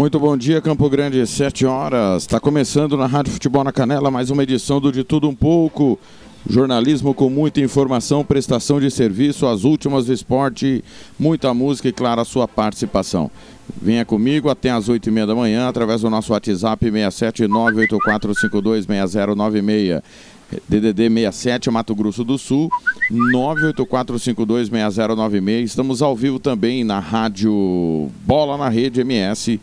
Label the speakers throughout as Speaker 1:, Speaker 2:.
Speaker 1: Muito bom dia, Campo Grande, 7 horas. Está começando na Rádio Futebol na Canela mais uma edição do De Tudo Um Pouco. Jornalismo com muita informação, prestação de serviço, as últimas do esporte, muita música e, claro, a sua participação. Venha comigo até às 8 e meia da manhã através do nosso WhatsApp 67984526096. DDD 67 Mato Grosso do Sul 984526096. Estamos ao vivo também na rádio Bola na Rede MS.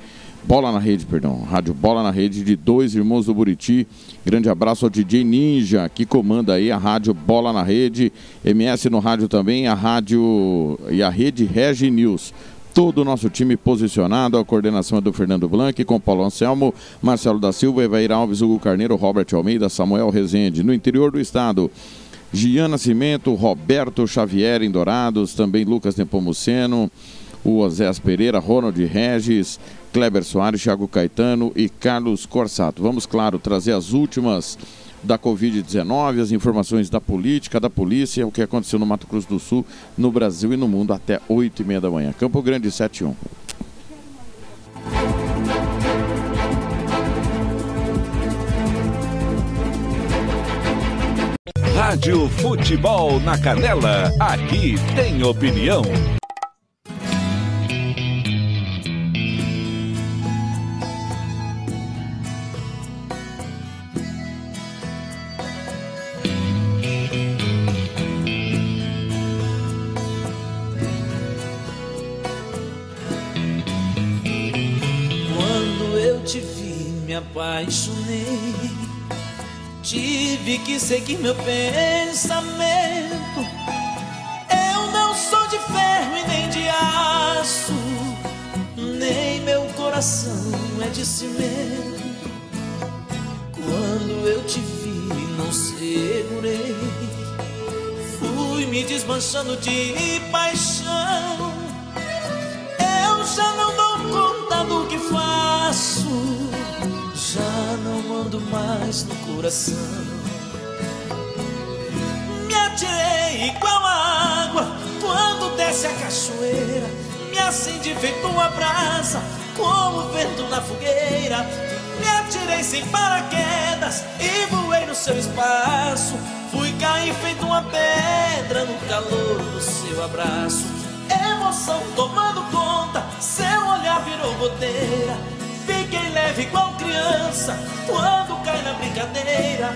Speaker 1: Bola na Rede, perdão. Rádio Bola na Rede de dois irmãos do Buriti. Grande abraço ao DJ Ninja, que comanda aí a rádio Bola na Rede. MS no rádio também, a rádio e a rede Regi News todo o nosso time posicionado. A coordenação é do Fernando Blanc, com Paulo Anselmo, Marcelo da Silva, Evair Alves, Hugo Carneiro, Robert Almeida, Samuel Rezende. No interior do estado, Gian Nascimento, Roberto Xavier em Dourados, também Lucas Nepomuceno, o Osés Pereira, Ronald Regis, Kleber Soares, Thiago Caetano e Carlos Corsato. Vamos, claro, trazer as últimas da Covid-19, as informações da política, da polícia, o que aconteceu no Mato Grosso do Sul, no Brasil e no mundo até 8 e meia da manhã. Campo Grande 71.
Speaker 2: Rádio Futebol na Canela. Aqui tem opinião.
Speaker 3: Te vi, me apaixonei. Tive que seguir meu pensamento. Eu não sou de ferro e nem de aço, nem meu coração é de cimento. Quando eu te vi, não segurei. Fui me desmanchando de paixão. Eu já não dou conta do Já não ando mais no coração. Me atirei igual a água quando desce a cachoeira. Me acendi feito uma brasa, como vento na fogueira. Me atirei sem paraquedas e voei no seu espaço. Fui cair feito uma pedra no calor do seu abraço. Emoção tomando conta, seu olhar virou goteira. Fiquei leve igual criança quando cai na brincadeira.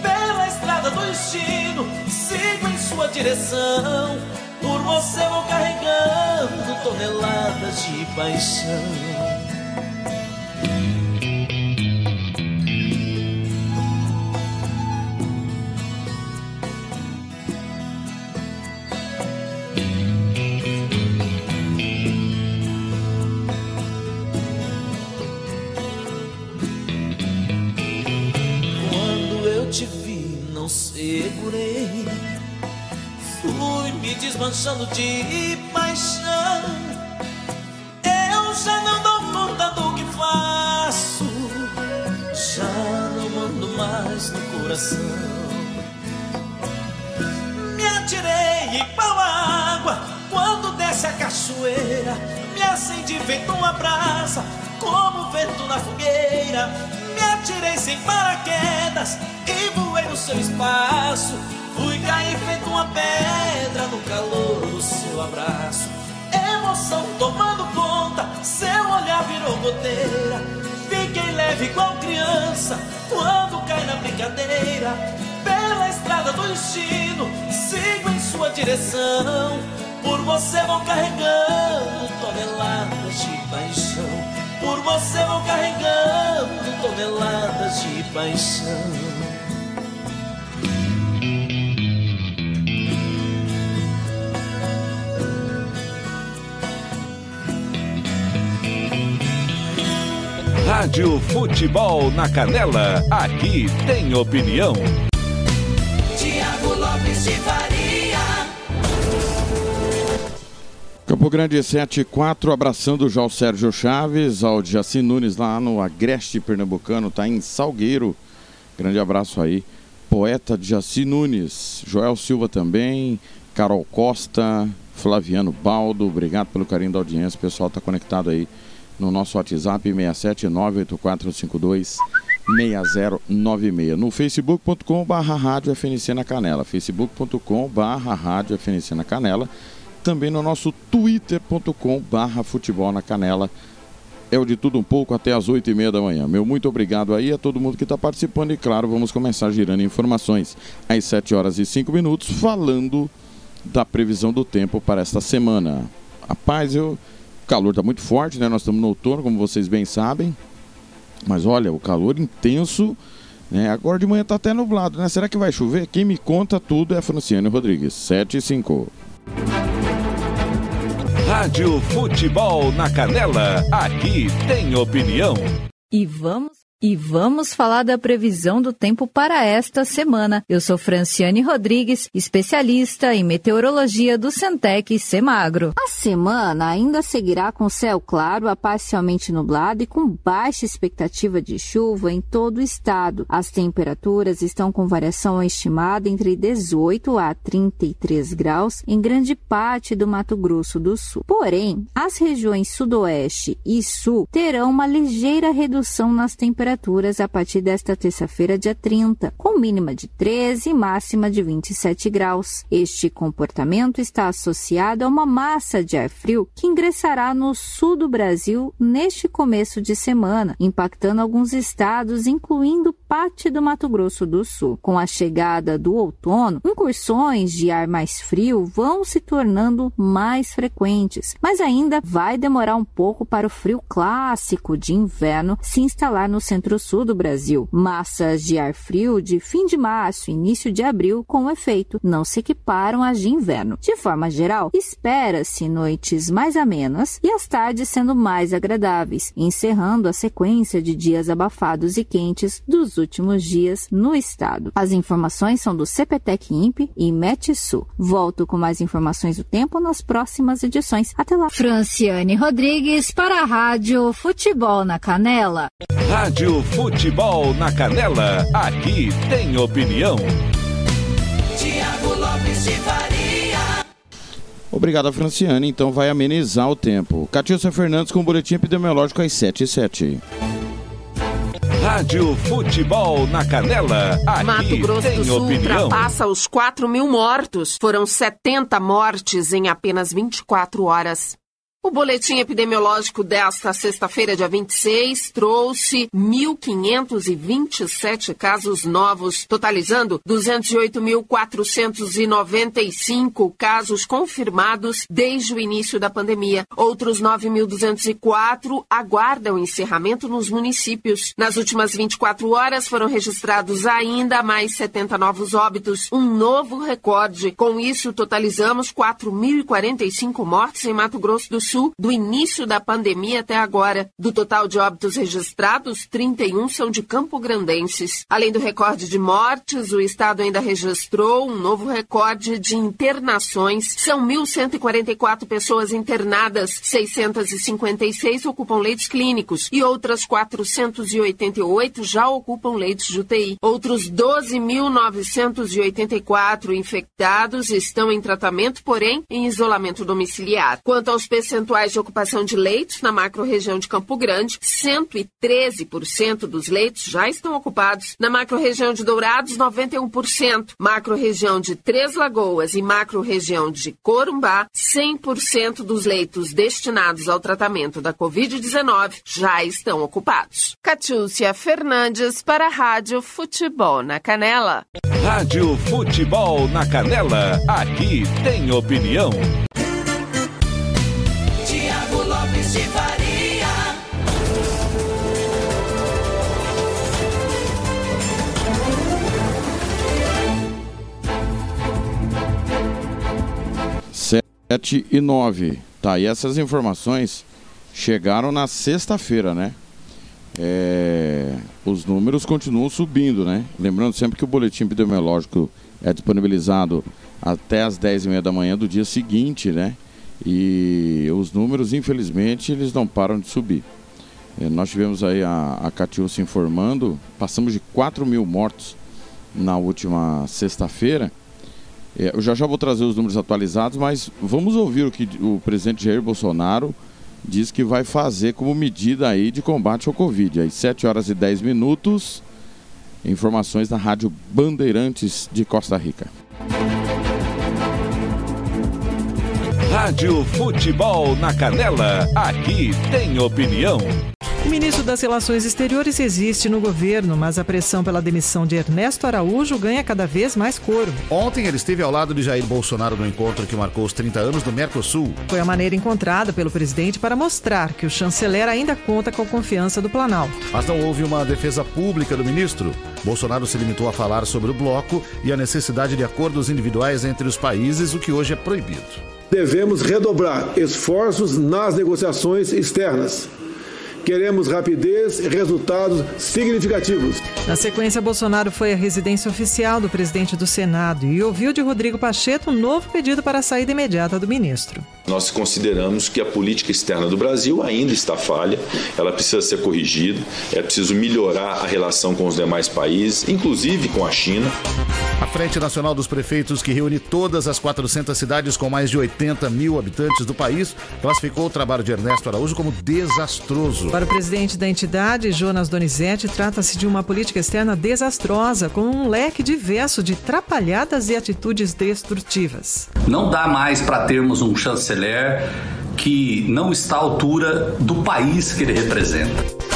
Speaker 3: Pela estrada do destino, sigo em sua direção. Por você vou carregando toneladas de paixão. Desmanchando de paixão. Eu já não dou conta do que faço. Já não ando mais no coração. Me atirei igual a água quando desce a cachoeira. Me acendi feito uma brasa, como vento na fogueira. Me atirei sem paraquedas e voei no seu espaço. Cair feito uma pedra no calor do seu abraço. Emoção tomando conta, seu olhar virou goteira. Fiquei leve igual criança quando cai na brincadeira. Pela estrada do destino, sigo em sua direção. Por você vou carregando toneladas de paixão. Por você vou carregando toneladas de paixão.
Speaker 2: Rádio Futebol na Canela, aqui tem opinião.
Speaker 4: Tiago Lopes de Faria.
Speaker 1: Campo Grande 74, abraçando já o Sérgio Chaves, ao Jaci Nunes lá no Agreste Pernambucano, tá em Salgueiro. Grande abraço aí. Poeta Jaci Nunes, Joel Silva também, Carol Costa, Flaviano Baldo, obrigado pelo carinho da audiência. O pessoal tá conectado aí no nosso WhatsApp 6798452 6096. No facebook.com barra rádio FNC na Canela. facebook.com barra rádio FNC na Canela. Também no nosso twitter.com barra futebol na Canela. É o de tudo um pouco até as 8 e meia da manhã. Meu muito obrigado aí a todo mundo que está participando e claro, vamos começar girando informações às 7 horas e 5 minutos falando da previsão do tempo para esta semana. Rapaz, eu... o calor está muito forte, né? Nós estamos no outono, como vocês bem sabem. Mas olha, o calor intenso, né? Agora de manhã está até nublado, né? Será que vai chover? Quem me conta tudo é Franciane Rodrigues, 7 e 5.
Speaker 2: Rádio Futebol na Canela, aqui tem opinião.
Speaker 5: E vamos e vamos falar da previsão do tempo para esta semana. Eu sou Franciane Rodrigues, especialista em meteorologia do Centec Semagro.
Speaker 6: A semana ainda seguirá com céu claro a parcialmente nublado e com baixa expectativa de chuva em todo o estado. As temperaturas estão com variação estimada entre 18 a 33 graus em grande parte do Mato Grosso do Sul. Porém, as regiões sudoeste e sul terão uma ligeira redução nas temperaturas temperaturas a partir desta terça-feira, dia 30, com mínima de 13 e máxima de 27 graus. Este comportamento está associado a uma massa de ar frio que ingressará no sul do Brasil neste começo de semana, impactando alguns estados, incluindo parte do Mato Grosso do Sul. Com a chegada do outono, incursões de ar mais frio vão se tornando mais frequentes, mas ainda vai demorar um pouco para o frio clássico de inverno se instalar no centro-sul do Brasil. Massas de ar frio de fim de março início de abril, com efeito, não se equiparam às de inverno. De forma geral, espera-se noites mais amenas e as tardes sendo mais agradáveis, encerrando a sequência de dias abafados e quentes dos últimos dias no estado. As informações são do CPTEC INPE e Metsu. Volto com mais informações do tempo nas próximas edições. Até lá.
Speaker 5: Franciane Rodrigues para a Rádio Futebol na Canela.
Speaker 2: Rádio Futebol na Canela, aqui tem opinião.
Speaker 4: Tiago Lopes de Faria.
Speaker 1: Obrigado, Franciane. Então vai amenizar o tempo. Catilcia Fernandes com o boletim epidemiológico às 7 e 7.
Speaker 2: Rádio Futebol na Canela, aqui
Speaker 7: Mato Grosso do Sul
Speaker 2: opinião.
Speaker 7: ultrapassa os 4 mil mortos. Foram 70 mortes em apenas 24 horas. O boletim epidemiológico desta sexta-feira, dia 26, trouxe 1.527 casos novos, totalizando 208.495 casos confirmados desde o início da pandemia. Outros 9.204 aguardam encerramento nos municípios. Nas últimas 24 horas foram registrados ainda mais 70 novos óbitos, um novo recorde. Com isso, totalizamos 4.045 mortes em Mato Grosso do Sul do início da pandemia até agora. Do total de óbitos registrados, 31 são de Campo Grandenses. Além do recorde de mortes, o estado ainda registrou um novo recorde de internações. São 1.144 pessoas internadas, 656 ocupam leitos clínicos e outras 488 já ocupam leitos de UTI. Outros 12.984 infectados estão em tratamento, porém em isolamento domiciliar. Quanto aos percentuais de ocupação de leitos na macro-região de Campo Grande, 113% dos leitos já estão ocupados. Na macro-região de Dourados, 91%. Macro-região de Três Lagoas e macro-região de Corumbá, 100% dos leitos destinados ao tratamento da Covid-19 já estão ocupados. Catiúcia Fernandes para a Rádio Futebol na Canela.
Speaker 2: Rádio Futebol na Canela, aqui tem opinião.
Speaker 4: De Faria.
Speaker 1: Sete e nove. Tá, e essas informações chegaram na sexta-feira, né? é, os números continuam subindo, né? Lembrando sempre que o boletim epidemiológico é disponibilizado até as 10h30 da manhã do dia seguinte, né? E os números, infelizmente, eles não param de subir. É, nós tivemos aí a, a Catiúcia informando, passamos de 4 mil mortos na última sexta-feira. É, eu já já vou trazer os números atualizados, mas vamos ouvir o que o presidente Jair Bolsonaro diz que vai fazer como medida aí de combate ao Covid. Às 7 horas e 10 minutos, informações da Rádio Bandeirantes de Costa Rica.
Speaker 2: Rádio Futebol na Canela, aqui tem opinião.
Speaker 8: O ministro das Relações Exteriores existe no governo, mas a pressão pela demissão de Ernesto Araújo ganha cada vez mais coro.
Speaker 9: Ontem ele esteve ao lado de Jair Bolsonaro no encontro que marcou os 30 anos do Mercosul.
Speaker 8: Foi a maneira encontrada pelo presidente para mostrar que o chanceler ainda conta com a confiança do Planalto.
Speaker 9: Mas não houve uma defesa pública do ministro. Bolsonaro se limitou a falar sobre o bloco e a necessidade de acordos individuais entre os países, o que hoje é proibido.
Speaker 10: Devemos redobrar esforços nas negociações externas Queremos rapidez e resultados significativos.
Speaker 8: Na sequência, Bolsonaro foi à residência oficial do presidente do Senado e ouviu de Rodrigo Pacheco um novo pedido para a saída imediata do ministro.
Speaker 11: Nós consideramos que a política externa do Brasil ainda está falha, ela precisa ser corrigida, é preciso melhorar a relação com os demais países, inclusive com a China.
Speaker 9: A Frente Nacional dos Prefeitos, que reúne todas as 400 cidades com mais de 80 mil habitantes do país, classificou o trabalho de Ernesto Araújo como desastroso.
Speaker 8: Para o presidente da entidade, Jonas Donizete, trata-se de uma política externa desastrosa, com um leque diverso de trapalhadas e atitudes destrutivas.
Speaker 12: Não dá mais para termos um chanceler que não está à altura do país que ele representa.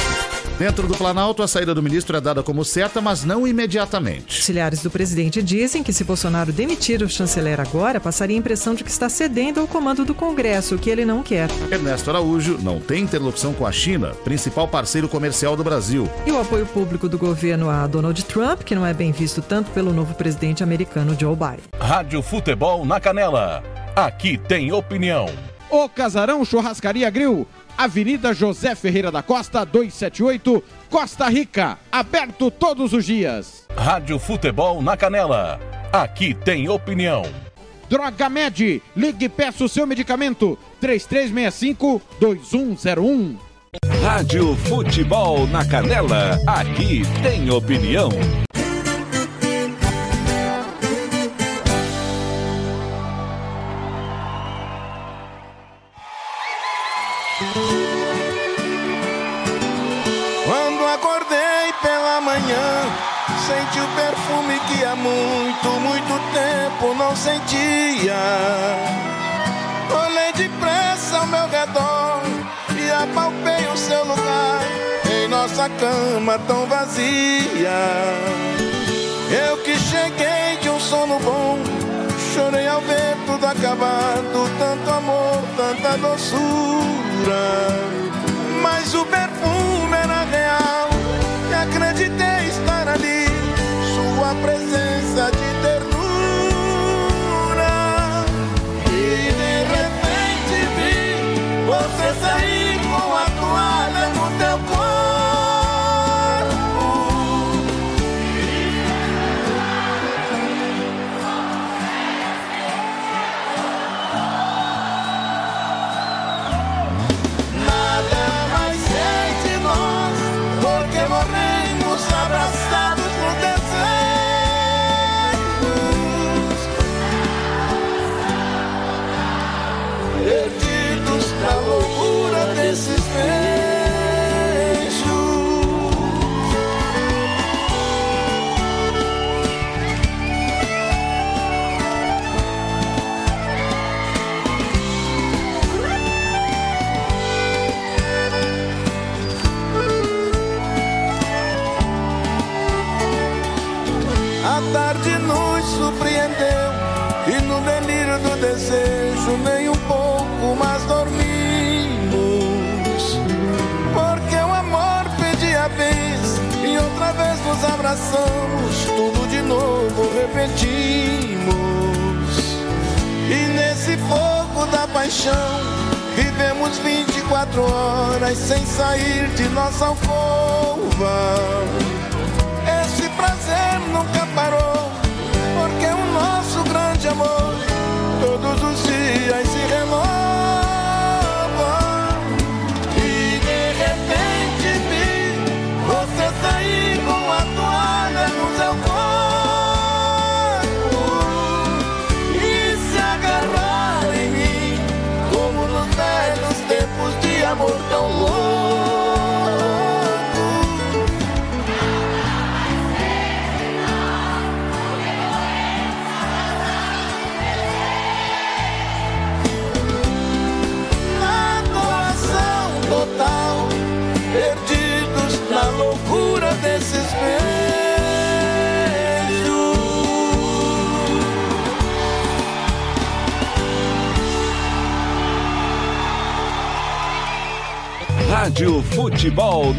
Speaker 9: Dentro do Planalto, a saída do ministro é dada como certa, mas não imediatamente.
Speaker 8: Auxiliares do presidente dizem que se Bolsonaro demitir o chanceler agora, passaria a impressão de que está cedendo ao comando do Congresso, o que ele não quer.
Speaker 9: Ernesto Araújo não tem interlocução com a China, principal parceiro comercial do Brasil.
Speaker 8: E o apoio público do governo a Donald Trump, que não é bem visto tanto pelo novo presidente americano Joe Biden.
Speaker 13: Rádio Futebol na Canela. Aqui tem opinião.
Speaker 14: O Casarão Churrascaria Grill Avenida José Ferreira da Costa, 278, Costa Rica. Aberto todos os dias.
Speaker 13: Rádio Futebol na Canela. Aqui tem opinião.
Speaker 14: Droga Med, ligue e peça o seu medicamento. 3365-2101.
Speaker 2: Rádio Futebol na Canela. Aqui tem opinião.
Speaker 15: Senti o perfume que há muito, muito tempo não sentia. Olhei depressa ao meu redor e apalpei o seu lugar em nossa cama tão vazia. Eu que cheguei de um sono bom, chorei ao ver tudo acabado, tanto amor, tanta doçura mas o perfume era real e acreditei estar. Sua presença de ternura. E de repente vi você sair abraçamos, tudo de novo repetimos. E nesse fogo da paixão Vivemos 24 horas sem sair de nossa alcova. Esse prazer nunca parou, porque o nosso grande amor todos os dias se renova.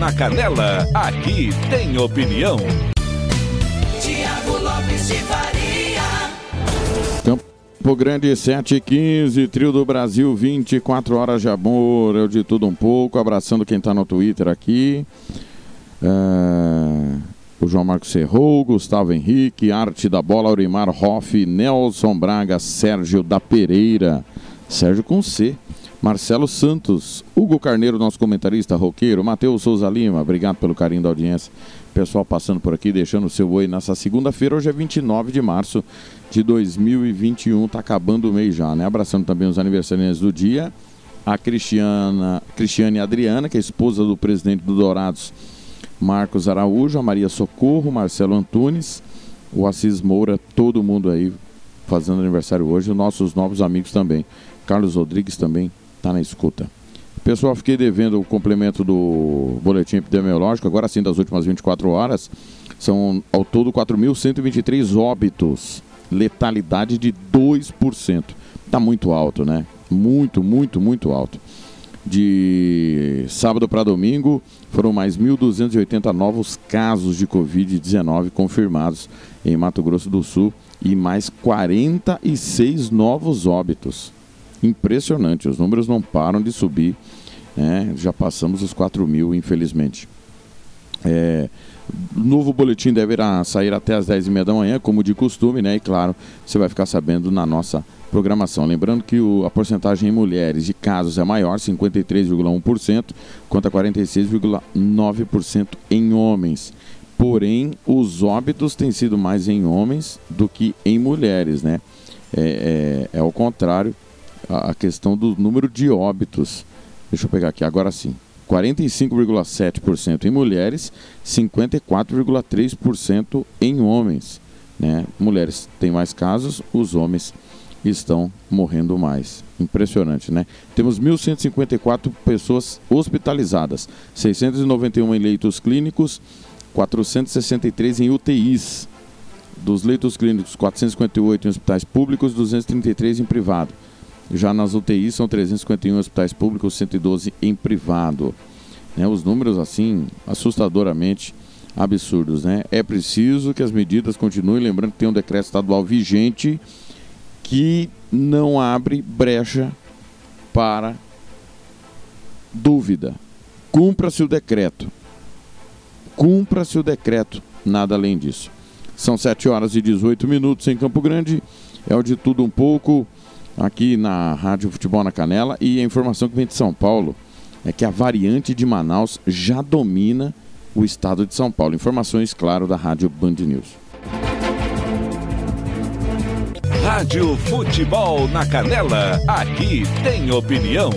Speaker 15: Na
Speaker 2: Canela, aqui tem opinião.
Speaker 16: Tiago Lopes de Faria.
Speaker 1: Campo Grande 7 e 15, Trio do Brasil, 24 horas de amor, eu de tudo um pouco, abraçando quem tá no Twitter aqui. É, O João Marcos Serrou, Gustavo Henrique, Arte da Bola, Aurimar Hoff, Nelson Braga, Sérgio da Pereira, Sérgio com C. Marcelo Santos, Hugo Carneiro, nosso comentarista roqueiro, Matheus Souza Lima, obrigado pelo carinho da audiência. Pessoal passando por aqui, deixando o seu oi nessa segunda-feira, hoje é 29 de março de 2021, tá acabando o mês já, né? Abraçando também os aniversariantes do dia, a Cristiana, Cristiane Adriana, que é esposa do presidente do Dourados, Marcos Araújo, a Maria Socorro, Marcelo Antunes, o Assis Moura, todo mundo aí fazendo aniversário hoje, os nossos novos amigos também. Carlos Rodrigues também está na escuta. Pessoal, fiquei devendo o complemento do boletim epidemiológico, agora sim, das últimas 24 horas. São ao todo 4.123 óbitos, letalidade de 2%. Está muito alto, né? Muito, muito, muito alto. De sábado para domingo, foram mais 1.280 novos casos de Covid-19 confirmados em Mato Grosso do Sul e mais 46 novos óbitos. Impressionante, os números não param de subir. né? Já passamos os 4 mil, infelizmente. É, novo boletim deverá sair até as 10h30 da manhã, como de costume, né? E claro, você vai ficar sabendo na nossa programação. Lembrando que o- a porcentagem em mulheres de casos é maior, 53,1%, quanto a 46,9% em homens. Porém, os óbitos têm sido mais em homens do que em mulheres, né? É, é, é contrário, a, questão do número de óbitos. Deixa eu pegar aqui, agora sim. 45,7% em mulheres, 54,3% em homens. Né? Mulheres têm mais casos, os homens estão morrendo mais. Impressionante, né? Temos 1.154 pessoas hospitalizadas, 691 em leitos clínicos, 463 em UTIs. Dos leitos clínicos, 458 em hospitais públicos, 233 em privado. Já nas UTIs são 351 em hospitais públicos, 112 em privado. Né, os números, assim, assustadoramente absurdos. Né? É preciso que as medidas continuem. Lembrando que tem um decreto estadual vigente que não abre brecha para dúvida. Cumpra-se o decreto. Cumpra-se o decreto, nada além disso. São 7 horas e 18 minutos em Campo Grande. É o de tudo um pouco aqui na Rádio Futebol na Canela. E a informação que vem de São Paulo é que a variante de Manaus já domina o estado de São Paulo. Informações, claro, da Rádio Band News.
Speaker 2: Rádio Futebol na Canela, aqui tem opinião.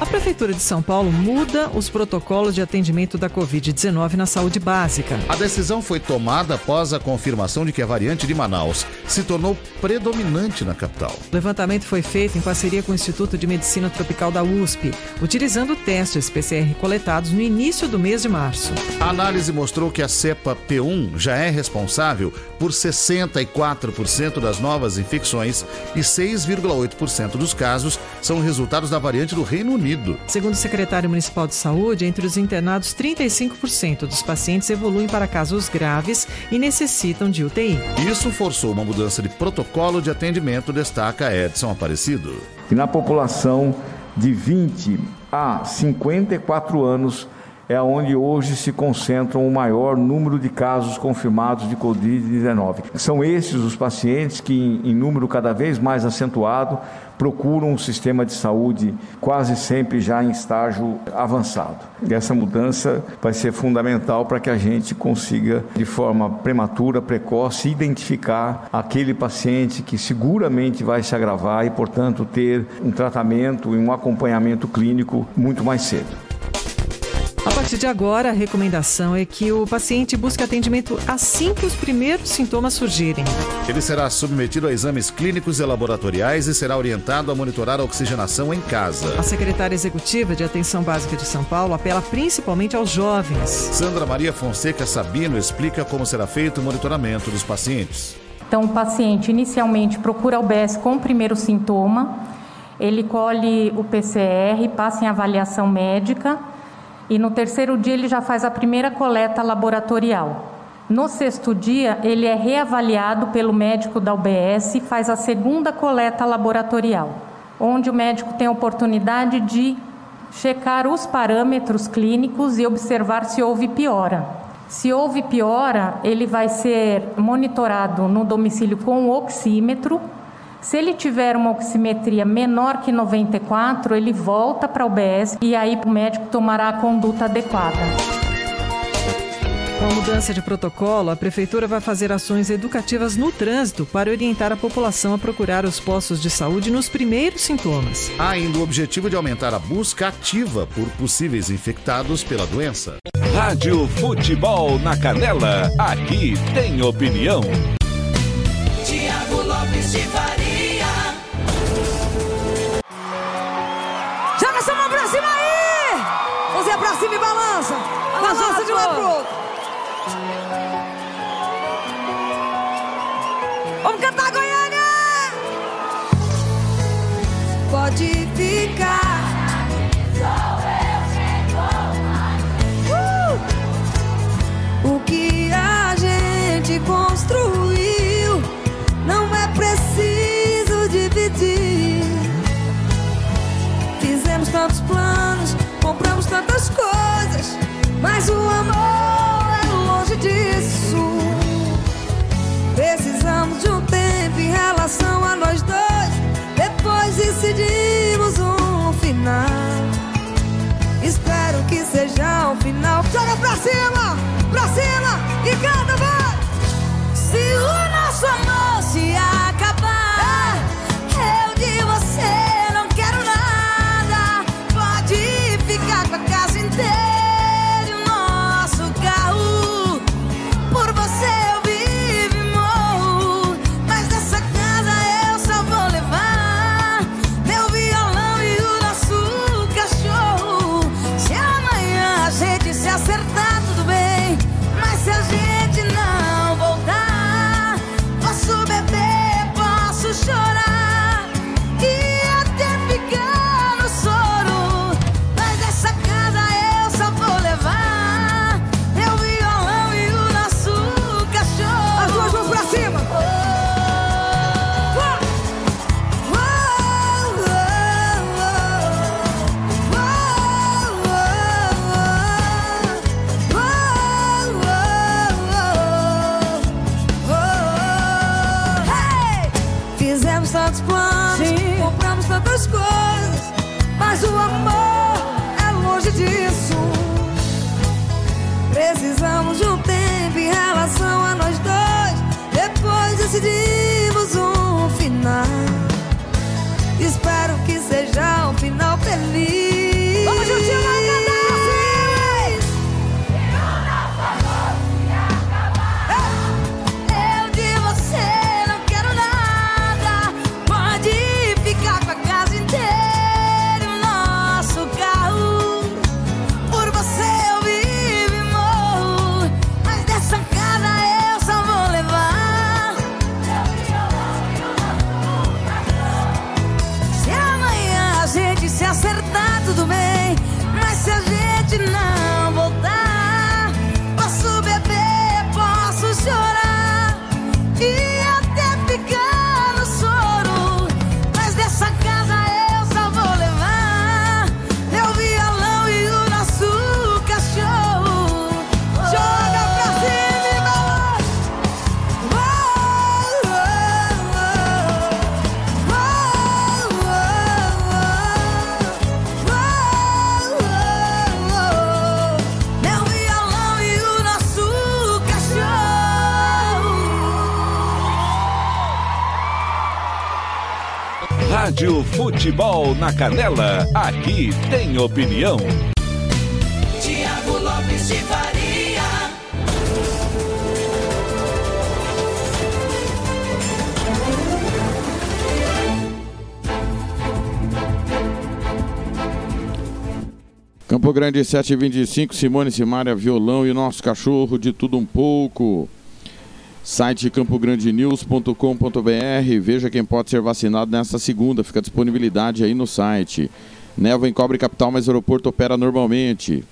Speaker 8: A Prefeitura de São Paulo muda os protocolos de atendimento da Covid-19 na saúde básica.
Speaker 9: A decisão foi tomada após a confirmação de que a variante de Manaus se tornou predominante na capital.
Speaker 8: O levantamento foi feito em parceria com o Instituto de Medicina Tropical da USP, utilizando testes PCR coletados no início do mês de março.
Speaker 9: A análise mostrou que a cepa P1 já é responsável por 64% das novas infecções e 6,8% dos casos são resultados da variante do Reino Unido.
Speaker 8: Segundo o secretário municipal de saúde, entre os internados, 35% dos pacientes evoluem para casos graves e necessitam de UTI.
Speaker 9: Isso forçou uma mudança de protocolo de atendimento, destaca Edson Aparecido.
Speaker 17: E na população de 20 a 54 anos é onde hoje se concentram o maior número de casos confirmados de Covid-19. São esses os pacientes que, em número cada vez mais acentuado, procuram um sistema de saúde quase sempre já em estágio avançado. E essa mudança vai ser fundamental para que a gente consiga, de forma prematura, precoce, identificar aquele paciente que seguramente vai se agravar e, portanto, ter um tratamento e um acompanhamento clínico muito mais cedo.
Speaker 8: A partir de agora, a recomendação é que o paciente busque atendimento assim que os primeiros sintomas surgirem.
Speaker 9: Ele será submetido a exames clínicos e laboratoriais e será orientado a monitorar a oxigenação em casa.
Speaker 8: A secretária executiva de Atenção Básica de São Paulo apela principalmente aos jovens.
Speaker 9: Sandra Maria Fonseca Sabino explica como será feito o monitoramento dos pacientes.
Speaker 18: Então, o paciente inicialmente procura o BS com o primeiro sintoma, ele colhe o PCR, passa em avaliação médica e no terceiro dia ele já faz a primeira coleta laboratorial. No sexto dia, ele é reavaliado pelo médico da UBS e faz a segunda coleta laboratorial, onde o médico tem a oportunidade de checar os parâmetros clínicos e observar se houve piora. Se houve piora, ele vai ser monitorado no domicílio com o oxímetro se ele tiver uma oximetria menor que 94, ele volta para o UBS e aí o médico tomará a conduta adequada.
Speaker 8: Com a mudança de protocolo, a Prefeitura vai fazer ações educativas no trânsito para orientar a população a procurar os postos de saúde nos primeiros sintomas.
Speaker 9: Há ainda o objetivo de aumentar a busca ativa por possíveis infectados pela doença.
Speaker 2: Rádio Futebol na Canela, aqui tem opinião.
Speaker 19: Cima, pra cima e canta, vai! Se o nosso
Speaker 2: na Canela, aqui tem opinião.
Speaker 20: Tiago Lopes de Faria.
Speaker 1: Campo Grande 725, Simone Simária, violão e nosso cachorro de tudo um pouco. Site campograndenews.com.br. Veja quem pode ser vacinado nesta segunda. Fica disponibilidade aí no site. Névoa encobre capital, mas o aeroporto opera normalmente.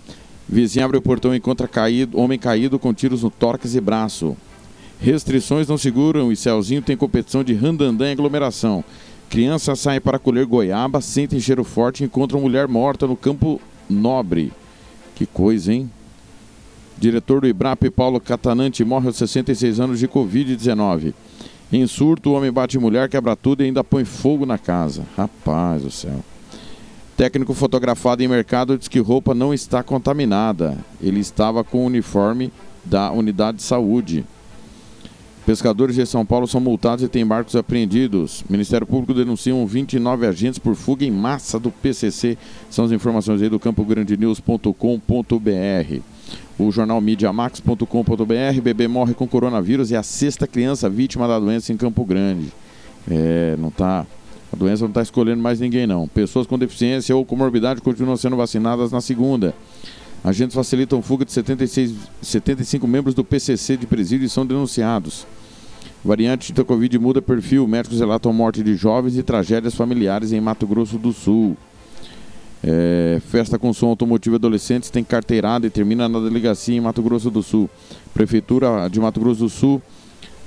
Speaker 1: Vizinho abre o portão e encontra caído, homem caído com tiros no tórax e braço. Restrições não seguram e Celzinho tem competição de randandã em aglomeração. Criança sai para colher goiaba, sentem cheiro forte e encontram mulher morta no campo nobre. Que coisa, hein? Diretor do IBRAP, Paulo Catanante, morre aos 66 anos de Covid-19. Em surto, o homem bate mulher, quebra tudo e ainda põe fogo na casa. Rapaz do céu. Técnico fotografado em mercado diz que roupa não está contaminada. Ele estava com o uniforme da unidade de saúde. Pescadores de São Paulo são multados e têm barcos apreendidos. Ministério Público denuncia 29 agentes por fuga em massa do PCC. São as informações aí do campograndenews.com.br. O jornal mediamax.com.br, bebê morre com coronavírus e a sexta criança vítima da doença em Campo Grande. É, não tá. A doença não está escolhendo mais ninguém, não. Pessoas com deficiência ou comorbidade continuam sendo vacinadas na segunda. Agentes facilitam fuga de 76, 75 membros do PCC de presídio e são denunciados. Variante da Covid muda perfil. Médicos relatam morte de jovens e tragédias familiares em Mato Grosso do Sul. É, festa com som automotivo adolescentes tem carteirada e termina na delegacia em Mato Grosso do Sul. Prefeitura de Mato Grosso do Sul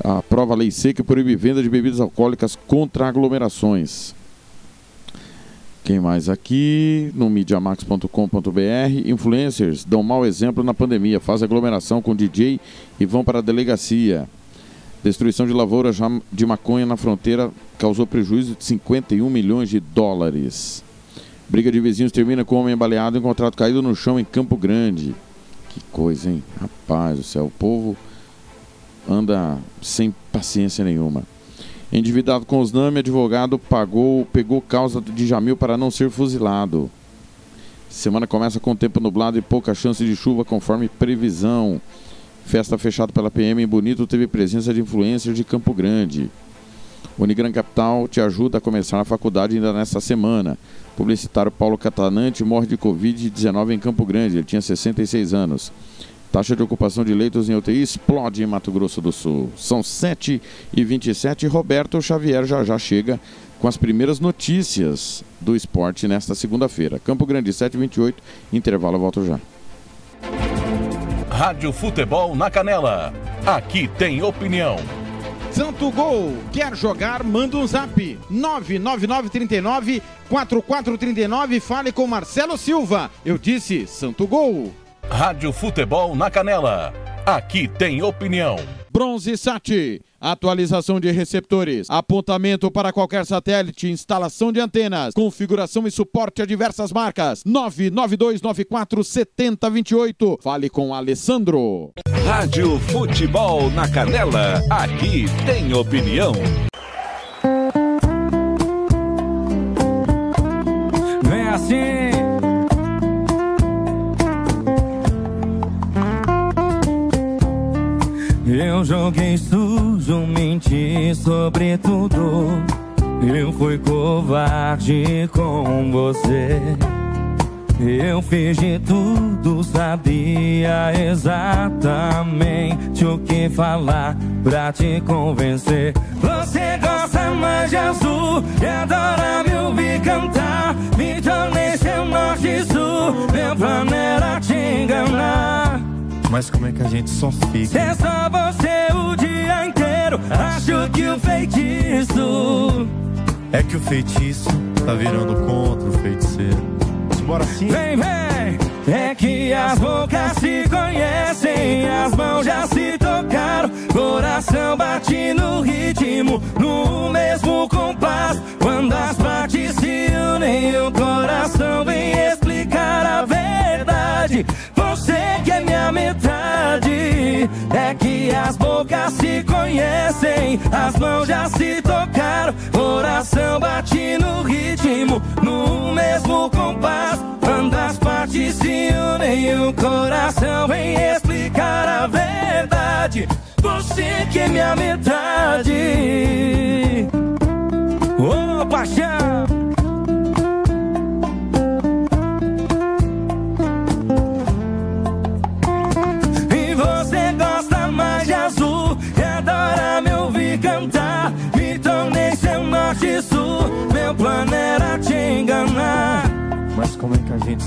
Speaker 1: aprova lei seca e proíbe venda de bebidas alcoólicas contra aglomerações. Quem mais aqui? No mediamax.com.br. Influencers dão mau exemplo na pandemia, fazem aglomeração com DJ e vão para a delegacia. Destruição de lavouras de maconha na fronteira causou prejuízo de 51 milhões de dólares. Briga de vizinhos termina com homem baleado encontrado caído no chão em Campo Grande. Que coisa, hein? Rapaz do céu, o povo anda sem paciência nenhuma. Endividado com os NAMI, advogado pagou, pegou causa de Jamil para não ser fuzilado. Semana começa com tempo nublado e pouca chance de chuva, conforme previsão. Festa fechada pela PM em Bonito teve presença de influencers de Campo Grande. Unigran Capital te ajuda a começar a faculdade ainda nesta semana. Publicitário Paulo Catalante morre de Covid-19 em Campo Grande. Ele tinha 66 anos. Taxa de ocupação de leitos em UTI explode em Mato Grosso do Sul. São 7 e 27 e Roberto Xavier já já chega com as primeiras notícias do esporte nesta segunda-feira. Campo Grande 728, intervalo, volto já.
Speaker 13: Rádio Futebol na Canela. Aqui tem opinião.
Speaker 14: Santo Gol, quer jogar? Manda um zap. 99939 4439 fale com Marcelo Silva. Eu disse Santo Gol.
Speaker 13: Rádio Futebol na Canela. Aqui tem opinião.
Speaker 14: Bronze Sat, atualização de receptores, apontamento para qualquer satélite, instalação de antenas, configuração e suporte a diversas marcas. 99294 7028. Fale com Alessandro.
Speaker 2: Rádio Futebol na Canela, aqui tem opinião.
Speaker 21: Vem assim. Eu joguei sujo, menti sobre tudo. Eu fui covarde com você. Eu fiz de tudo, sabia exatamente o que falar pra te convencer. Você gosta mais de azul e adora me ouvir cantar. Me tornei seu norte e sul, meu plano era te enganar.
Speaker 22: Mas como é que a gente só fica?
Speaker 21: É só você o dia inteiro. Acho que o feitiço.
Speaker 22: É que o feitiço tá virando contra o feiticeiro. Bora sim.
Speaker 21: Vem, vem. É que as bocas se conhecem, as mãos já se tocaram. Coração bate no ritmo, no mesmo compasso. Quando as partes se unem, o coração vem explicar a verdade. Você que é minha metade. É que as bocas se conhecem, as mãos já se tocaram. Coração bate no mesmo compasso. Quando as partes se unem, o coração vem explicar a verdade. Você que é minha metade. Ô, paixão.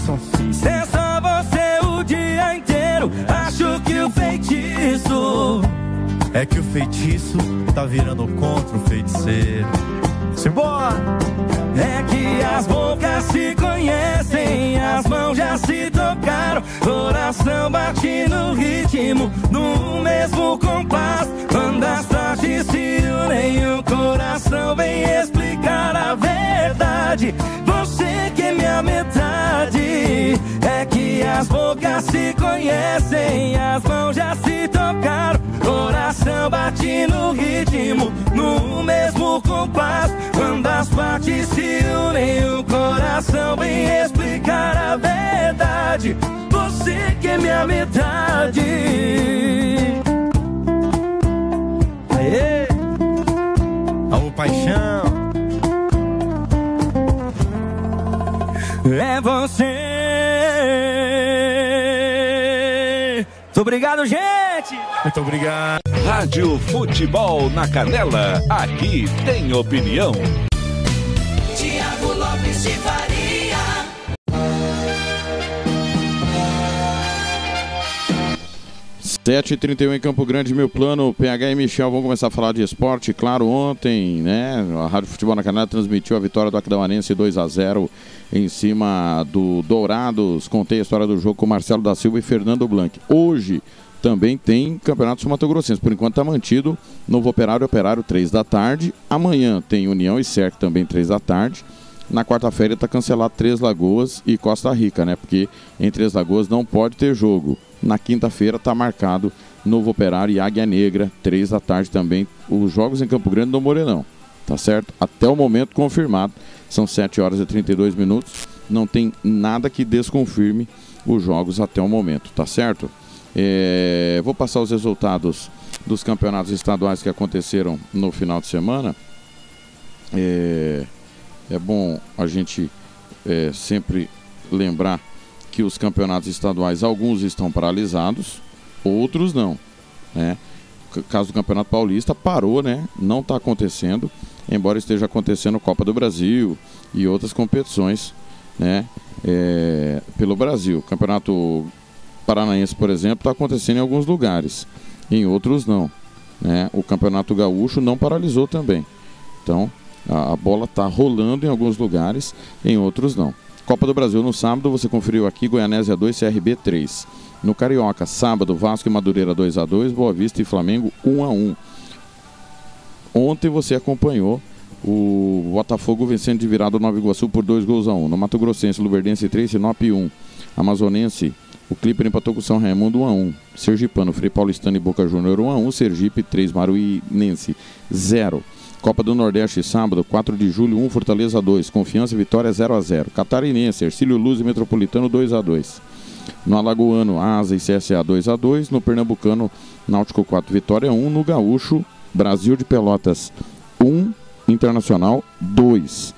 Speaker 22: É só
Speaker 21: você o dia inteiro, acho que o feitiço.
Speaker 22: É que o feitiço tá virando contra o feiticeiro. Simbora!
Speaker 21: É que as bocas se conhecem, as mãos já se tocaram, coração bate no ritmo, no mesmo compasso. Quando as partes se unem, o coração vem explicar a verdade. As bocas se conhecem, as mãos já se tocaram, coração bate no ritmo, no mesmo compasso. Quando as partes se unem, o coração vem explicar a verdade. Você que é minha metade.
Speaker 22: Aê! Alô, paixão!
Speaker 21: É você. Obrigado, gente.
Speaker 22: Muito obrigado.
Speaker 2: Rádio Futebol na Canela. Aqui tem opinião.
Speaker 23: Tiago Lopes de Faria.
Speaker 1: Sete 31 em Campo Grande, meu plano, PH e Michel, vamos começar a falar de esporte. Claro, ontem, né, a Rádio Futebol na Canela transmitiu a vitória do Aquidauanense 2 a 0 em cima do Dourados. Contei a história do jogo com Marcelo da Silva e Fernando Blanc. Hoje também tem Campeonato Mato Grossense. Por enquanto está mantido Novo Operário Operário 3 da tarde. Amanhã tem União e Cerc também 3 da tarde. Na quarta-feira está cancelado Três Lagoas e Costa Rica, né? Porque em Três Lagoas não pode ter jogo. Na quinta-feira está marcado Novo Operário e Águia Negra, 3 da tarde também. Os jogos em Campo Grande do Morenão, tá certo? Até o momento confirmado. São 7 horas e 32 minutos. Não tem nada que desconfirme os jogos até o momento, tá certo? É, vou passar os resultados dos campeonatos estaduais que aconteceram no final de semana. É, é bom a gente é, sempre lembrar que os campeonatos estaduais, alguns estão paralisados, outros não. Né? O caso do Campeonato Paulista parou, né? Não está acontecendo, embora esteja acontecendo Copa do Brasil e outras competições né? É, pelo Brasil. O Campeonato Paranaense, por exemplo, está acontecendo em alguns lugares, em outros não. Né? O Campeonato Gaúcho não paralisou também. Então, a, a bola está rolando em alguns lugares, em outros não. Copa do Brasil no sábado, você conferiu aqui Goianésia 2, CRB 3. No Carioca, sábado, Vasco e Madureira 2 a 2 Boa Vista e Flamengo 1 a 1 Ontem você acompanhou o Botafogo vencendo de virada o Nova Iguaçu por 2 gols a 1 No Mato Grossense, Luverdense 3, Sinop 1. Amazonense, o Clipper empatou com o São Raimundo 1 a 1 Sergipano, Frei Paulistano e Boca Júnior 1 a 1 Sergipe 3, Maruinense 0. Copa do Nordeste, sábado, 4 de julho, 1 Fortaleza 2. Confiança e Vitória 0 a 0 Catarinense, Ercílio Luz e Metropolitano 2 a 2 No Alagoano, Asa e CSA 2 a 2 No Pernambucano, Náutico 4, Vitória 1. No Gaúcho, Brasil de Pelotas 1, Internacional 2.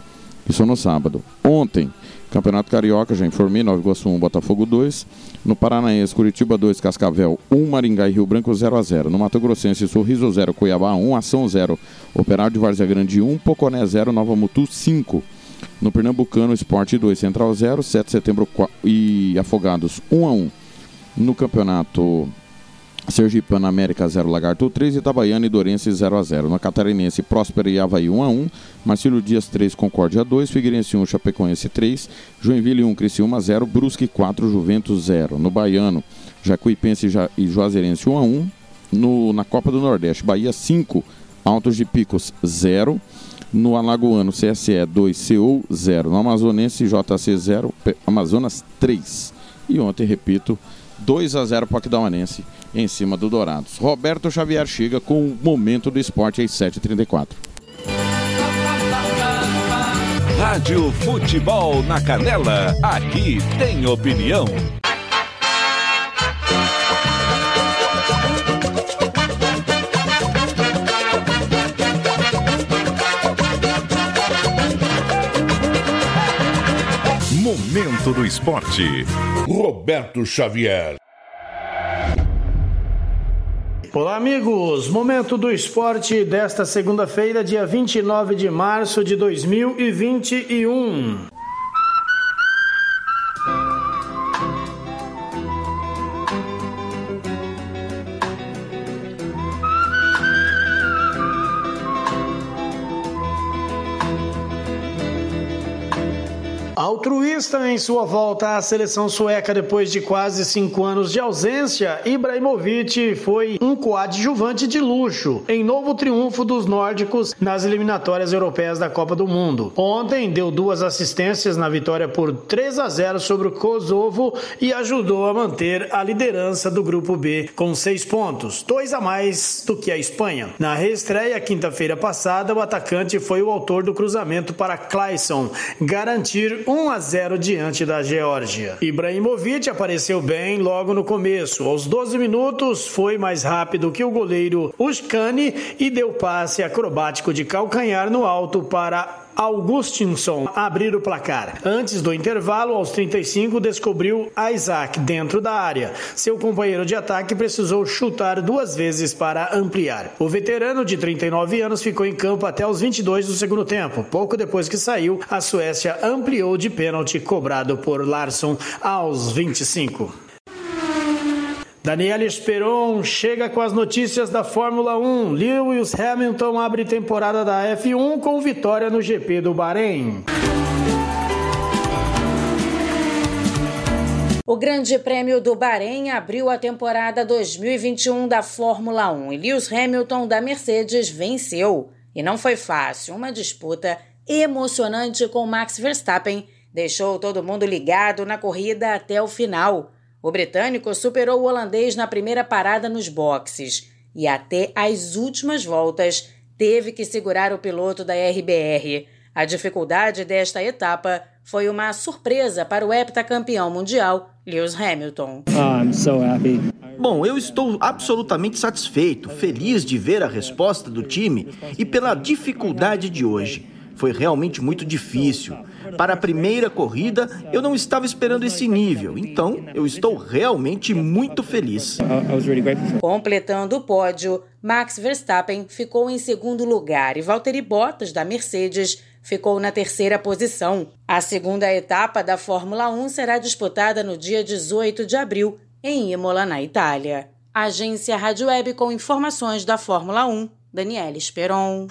Speaker 1: Isso no sábado. Ontem, Campeonato Carioca, já informei, Nova Iguaçu 1, Botafogo 2. No Paranaense, Curitiba 2, Cascavel 1, Maringá e Rio Branco 0 a 0 No Mato Grossense, Sorriso 0, Cuiabá 1, Ação 0, Operário de Várzea Grande 1, Poconé 0, Nova Mutu 5. No Pernambucano, Esporte 2, Central 0, 7 de setembro e Afogados 1 a 1 No Campeonato Sergipano América 0, Lagarto 3, Itabaiana e Dorense 0 a 0 Na Catarinense, Próspera e Havaí 1 a 1 Marcílio Dias 3, Concórdia 2, Figueirense 1, Chapecoense 3, Joinville 1, Criciúma 0, Brusque 4, Juventus 0. No Baiano, Jacuipense e Juazeirense 1 a 1 no, Na Copa do Nordeste, Bahia 5, Altos de Picos 0. No Alagoano, CSE 2, CO 0. No Amazonense, JC 0, Amazonas 3. E ontem, repito, 2 a 0 para o Aquidauanense em cima do Dourados. Roberto Xavier chega com o momento do esporte às 7h34.
Speaker 2: Rádio Futebol na Canela, aqui tem opinião. Momento do Esporte.
Speaker 24: Roberto Xavier.
Speaker 25: Olá, amigos! Momento do esporte desta segunda-feira, dia 29 de março de 2021. Altruísta em sua volta à seleção sueca depois de quase cinco anos de ausência, Ibrahimovic foi um coadjuvante de luxo em novo triunfo dos nórdicos nas eliminatórias europeias da Copa do Mundo. Ontem deu duas assistências na vitória por 3 a 0 sobre o Kosovo e ajudou a manter a liderança do grupo B com seis pontos, dois a mais do que a Espanha. Na reestreia, quinta-feira passada, o atacante foi o autor do cruzamento para Clayson garantir 1 a 0 diante da Geórgia. Ibrahimovic apareceu bem logo no começo. Aos 12 minutos, foi mais rápido que o goleiro Uskani e deu passe acrobático de calcanhar no alto para Augustinson abrir o placar. Antes do intervalo, aos 35, descobriu Isaac dentro da área. Seu companheiro de ataque precisou chutar duas vezes para ampliar. O veterano de 39 anos ficou em campo até os 22 do segundo tempo. Pouco depois que saiu, a Suécia ampliou de pênalti cobrado por Larsson aos 25. Daniel Esperon chega com as notícias da Fórmula 1. Lewis Hamilton abre temporada da F1 com vitória no GP do Bahrein.
Speaker 26: O Grande Prêmio do Bahrein abriu a temporada 2021 da Fórmula 1 e Lewis Hamilton da Mercedes venceu. E não foi fácil, uma disputa emocionante com Max Verstappen deixou todo mundo ligado na corrida até o final. O britânico superou o holandês na primeira parada nos boxes e até as últimas voltas teve que segurar o piloto da RBR. A dificuldade desta etapa foi uma surpresa para o heptacampeão mundial Lewis Hamilton.
Speaker 27: Oh, so happy. Bom, eu estou absolutamente satisfeito, feliz de ver a resposta do time e pela dificuldade de hoje. Foi realmente muito difícil. Para a primeira corrida, eu não estava esperando esse nível, então eu estou realmente muito feliz.
Speaker 26: Completando o pódio, Max Verstappen ficou em segundo lugar e Valtteri Bottas, da Mercedes, ficou na terceira posição. A segunda etapa da Fórmula 1 será disputada no dia 18 de abril, em Imola, na Itália. Agência Rádio Web com informações da Fórmula 1, Daniela Esperon.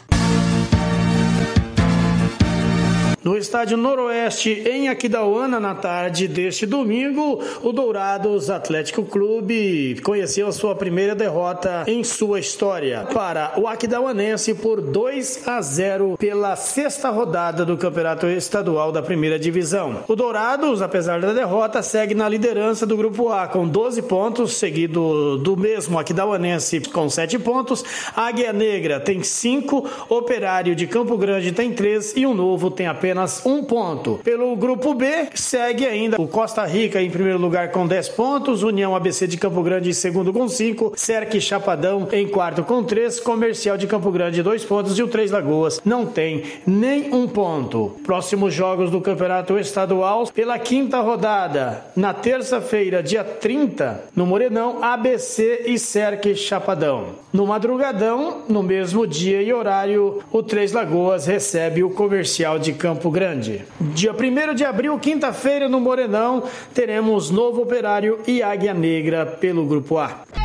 Speaker 25: No estádio Noroeste, em Aquidauana, na tarde deste domingo, o Dourados Atlético Clube conheceu a sua primeira derrota em sua história para o Aquidauanense por 2 a 0 pela sexta rodada do Campeonato Estadual da Primeira Divisão. O Dourados, apesar da derrota, segue na liderança do Grupo A com 12 pontos, seguido do mesmo Aquidauanense com 7 pontos. Águia Negra tem 5, Operário de Campo Grande tem 3 e o Novo tem apenas apenas um ponto. Pelo grupo B, segue ainda o Costa Rica em primeiro lugar com 10 pontos, União ABC de Campo Grande em segundo com 5, Cerque Chapadão em quarto com 3, Comercial de Campo Grande 2 pontos e o Três Lagoas não tem nem um ponto. Próximos jogos do Campeonato Estadual pela quinta rodada, na terça-feira, dia 30, no Morenão, ABC e Cerque Chapadão. No madrugadão, no mesmo dia e horário, o Três Lagoas recebe o Comercial de Campo Campo Grande. Dia 1 de abril, quinta-feira, no Morenão, teremos Novo Operário e Águia Negra pelo Grupo A.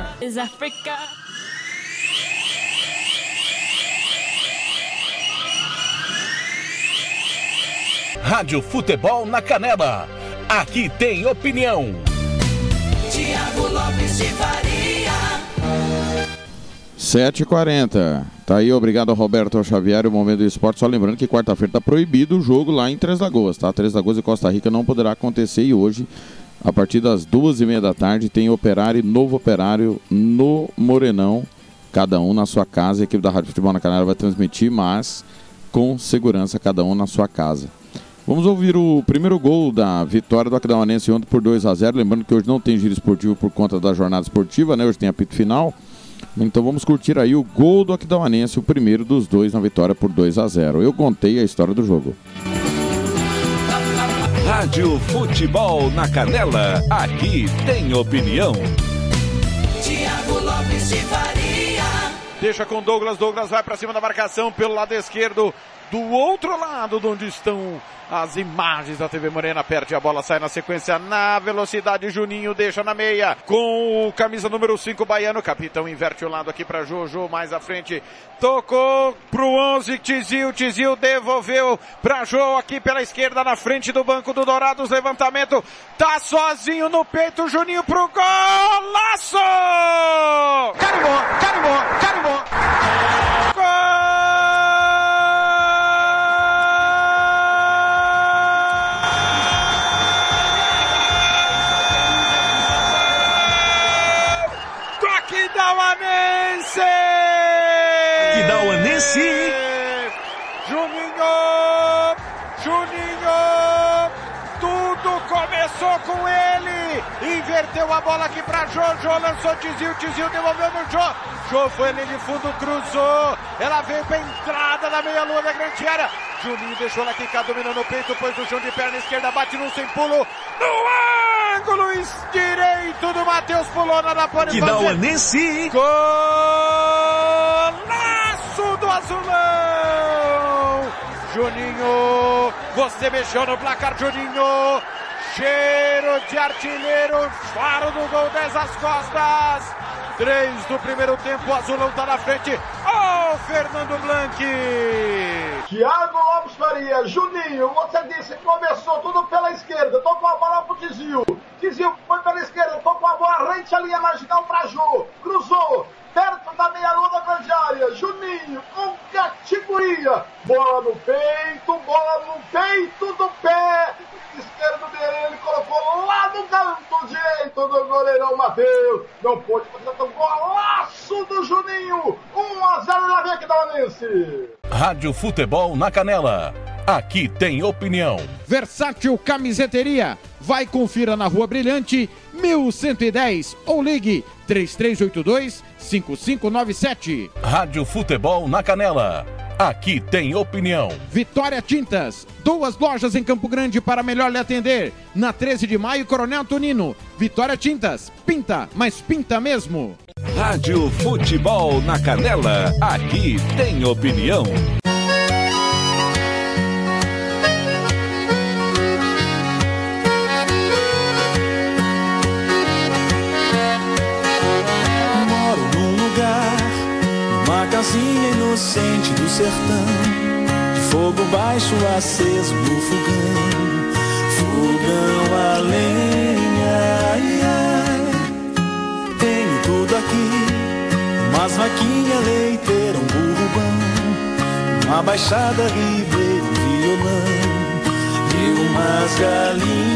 Speaker 16: Is Africa.
Speaker 13: Rádio Futebol na Canela. Aqui tem opinião.
Speaker 16: Tiago Lopes de Faria.
Speaker 1: 7h40. Tá aí, obrigado Roberto Xavier, o Momento do Esporte. Só lembrando que quarta-feira tá proibido o jogo lá em Três Lagoas, tá? Três Lagoas e Costa Rica não poderá acontecer e hoje, a partir das duas e meia da tarde, tem Operário e Novo Operário no Morenão, cada um na sua casa. A equipe da Rádio Futebol na Canela vai transmitir, mas com segurança, cada um na sua casa. Vamos ouvir o primeiro gol da vitória do Aquidauanense ontem por 2 a 0 Lembrando que hoje não tem giro esportivo por conta da jornada esportiva, né? Hoje tem apito final. Então vamos curtir aí o gol do Aquidauanense, o primeiro dos dois na vitória por 2 a 0 Eu contei a história do jogo.
Speaker 2: Rádio Futebol na Canela. Aqui tem opinião.
Speaker 16: Tiago Lopes de Faria.
Speaker 14: Deixa com Douglas. Douglas vai para cima da marcação pelo lado esquerdo. Do outro lado, de onde estão as imagens da TV Morena, perde a bola, sai na sequência na velocidade. Juninho deixa na meia com o camisa número 5 baiano. Capitão inverte o lado aqui para Jojo, mais à frente. Tocou pro 11, Tizil, Tizil devolveu para Jô aqui pela esquerda na frente do banco do Dourados. Levantamento, tá sozinho no peito, Juninho pro golaço! Carimbou, carimbou, carimbou! Toque
Speaker 13: Aquidauanense!
Speaker 14: Juninho! Juninho! Tudo começou com ele! Inverteu a bola aqui pra Jô, Jô lançou Tizil, Tizil devolveu no Jô. Jô foi linha de fundo, cruzou. Ela veio pra entrada da meia-lua da grande área. Juninho deixou ela quicar, dominando o peito, pôs no chão de perna esquerda, bate no sem pulo. No ângulo direito do Matheus Pulona na pode
Speaker 13: Aquidauanense!
Speaker 14: Golaço do Azulão! Juninho, você mexeu no placar, Juninho! Cheiro de artilheiro, faro do gol dessas costas! Três do primeiro tempo, Azulão tá na frente. Ô, Fernando Blanc!
Speaker 28: Thiago Lopes Faria, Juninho, você disse que começou tudo pela esquerda, tocou a bola pro Tizil. Tizil foi pela esquerda, tocou a bola rente a linha marginal pra Jô, cruzou, perto da meia-lua da grande área. Juninho, com categoria, bola no peito, bola no peito do pé esquerdo dele, ele colocou lá no canto direito do goleirão Matheus. Não pôde fazer um golaço do Juninho. 1 a 0 na aqui da Lanense.
Speaker 13: Rádio Futebol na Canela. Aqui tem opinião.
Speaker 14: Versátil Camiseteria. Vai confira na Rua Brilhante, 1110 ou ligue 3382 5597.
Speaker 13: Rádio Futebol na Canela. Aqui tem opinião.
Speaker 14: Vitória Tintas, duas lojas em Campo Grande para melhor lhe atender. Na 13 de maio, Coronel Tonino. Vitória Tintas, pinta, mas pinta mesmo.
Speaker 2: Rádio Futebol na Canela. Aqui tem opinião.
Speaker 29: Numa casinha inocente do sertão, de fogo baixo aceso no fogão, fogão a lenha. Ai, ai. Tenho tudo aqui, umas vaquinha leiteira, um burro bom, uma baixada ribeira, um violão e umas galinhas.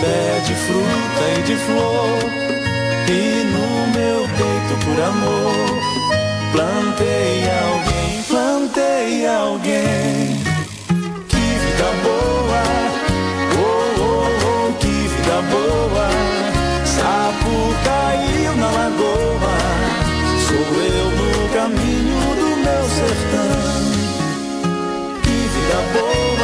Speaker 29: Pés de fruta e de flor. E no meu peito, por amor, plantei alguém, plantei alguém. Que vida boa, oh, oh, oh, que vida boa. Sapo caiu na lagoa, sou eu no caminho do meu sertão. Que vida boa,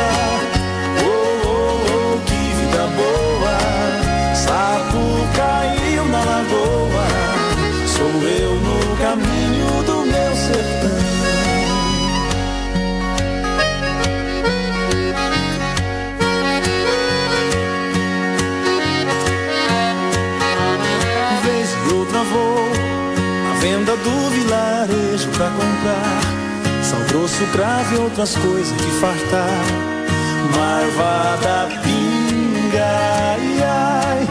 Speaker 29: grosso, cravo e outras coisas que fartar. Marvada pinga, ai, ai.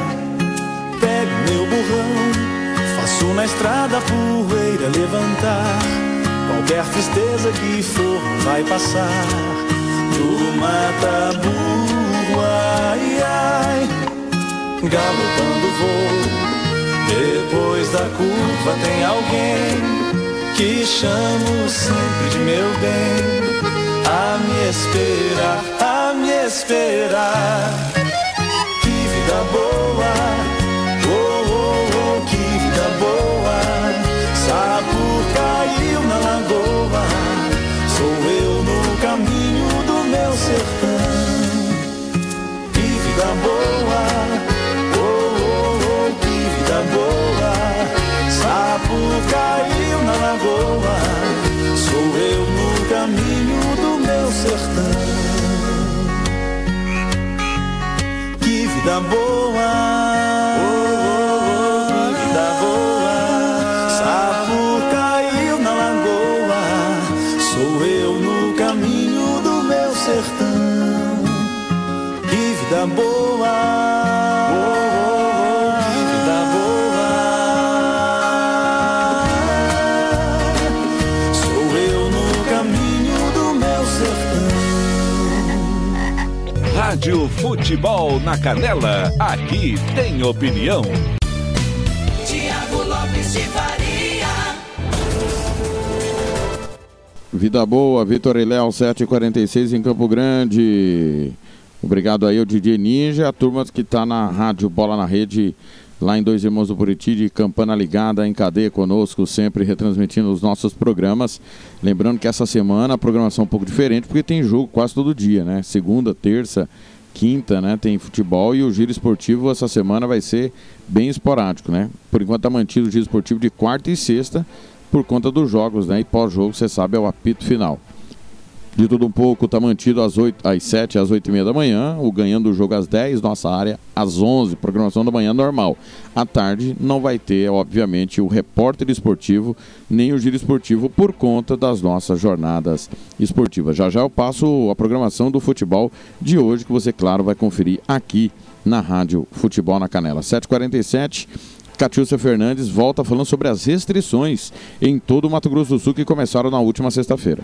Speaker 29: Pego meu burrão, faço na estrada a poeira levantar. Qualquer tristeza que for vai passar. Do mata burro, ai, ai. Galopando vou. Depois da curva tem alguém que chamo sempre de meu bem, a me esperar, a me esperar. Lagoa, sou eu no caminho do meu sertão. Que vida boa, oh, vida boa. Sapo caiu na lagoa, sou eu no caminho do meu sertão. Que vida boa.
Speaker 2: Futebol na Canela, aqui tem opinião.
Speaker 30: Tiago Lopes de Faria.
Speaker 1: Vida boa, Vitor e Léo, 7h46 em Campo Grande. Obrigado aí ao DJ Ninja, a turma que está na rádio Bola na Rede, lá em Dois Irmãos do Buriti, de campana ligada, em cadeia conosco, sempre retransmitindo os nossos programas. Lembrando que essa semana a programação é um pouco diferente, porque tem jogo quase todo dia, né? Segunda, terça, quinta, né? Tem futebol e o giro esportivo essa semana vai ser bem esporádico, né? Por enquanto está mantido o giro esportivo de quarta e sexta, por conta dos jogos, né? E pós-jogo, você sabe, é o apito final. De tudo um pouco, está mantido às, 8, às 7 às 8 e meia da manhã, o ganhando o jogo às 10, nossa área às 11, programação da manhã normal. À tarde não vai ter, obviamente, o repórter esportivo, nem o giro esportivo por conta das nossas jornadas esportivas. Já já eu passo a programação do futebol de hoje, que você, claro, vai conferir aqui na Rádio Futebol na Canela. 7h47. Catiúcia Fernandes volta falando sobre as restrições em todo o Mato Grosso do Sul que começaram na última sexta-feira.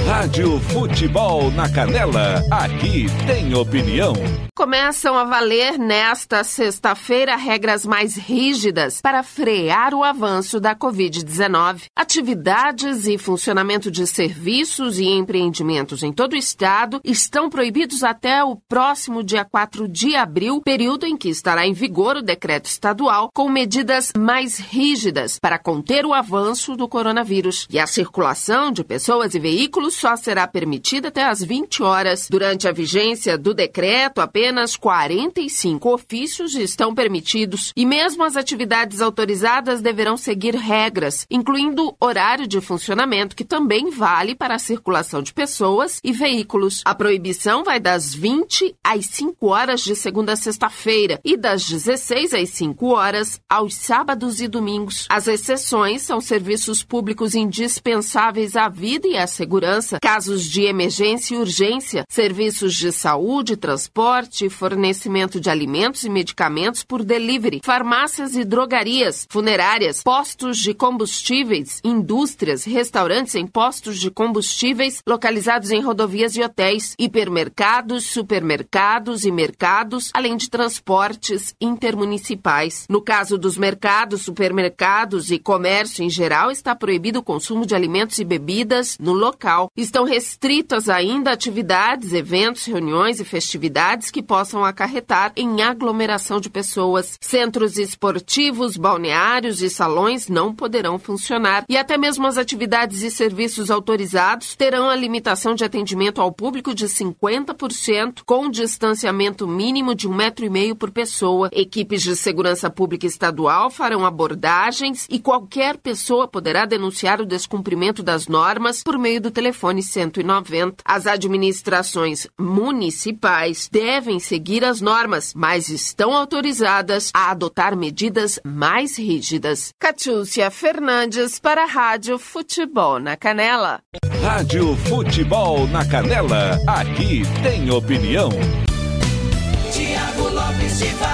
Speaker 2: Rádio Futebol na Canela, aqui tem opinião.
Speaker 7: Começam a valer nesta sexta-feira regras mais rígidas para frear o avanço da Covid-19. Atividades e funcionamento de serviços e empreendimentos em todo o estado estão proibidos até o próximo dia 4 de abril, período em que estará em vigor o decreto estadual com medidas mais rígidas para conter o avanço do coronavírus. E a circulação de pessoas e veículos só será permitida até às 20 horas. Durante a vigência do decreto, apenas 45 ofícios estão permitidos e mesmo as atividades autorizadas deverão seguir regras, incluindo horário de funcionamento, que também vale para a circulação de pessoas e veículos. A proibição vai das 20 às 5 horas de segunda a sexta-feira e das 16 às 5 horas aos sábados e domingos. As exceções são serviços públicos indispensáveis à vida e à segurança, casos de emergência e urgência, serviços de saúde, transporte, fornecimento de alimentos e medicamentos por delivery, farmácias e drogarias, funerárias, postos de combustíveis, indústrias, restaurantes em postos de combustíveis localizados em rodovias e hotéis, hipermercados, supermercados e mercados, além de transportes intermunicipais. No caso dos mercados, supermercados e comércio em geral, está proibido o consumo de alimentos e bebidas no local. Estão restritas ainda atividades, eventos, reuniões e festividades que possam acarretar em aglomeração de pessoas. Centros esportivos, balneários e salões não poderão funcionar e até mesmo as atividades e serviços autorizados terão a limitação de atendimento ao público de 50% com distanciamento mínimo de um metro e meio por pessoa. Equipes de segurança pública estadual farão abordagens e qualquer pessoa poderá denunciar o descumprimento das normas por meio do telefone telefone 190. As administrações municipais devem seguir as normas, mas estão autorizadas a adotar medidas mais rígidas. Catiúcia Fernandes para a Rádio Futebol na Canela.
Speaker 2: Rádio Futebol na Canela. Aqui tem opinião.
Speaker 16: Tiago Lopes de Faria.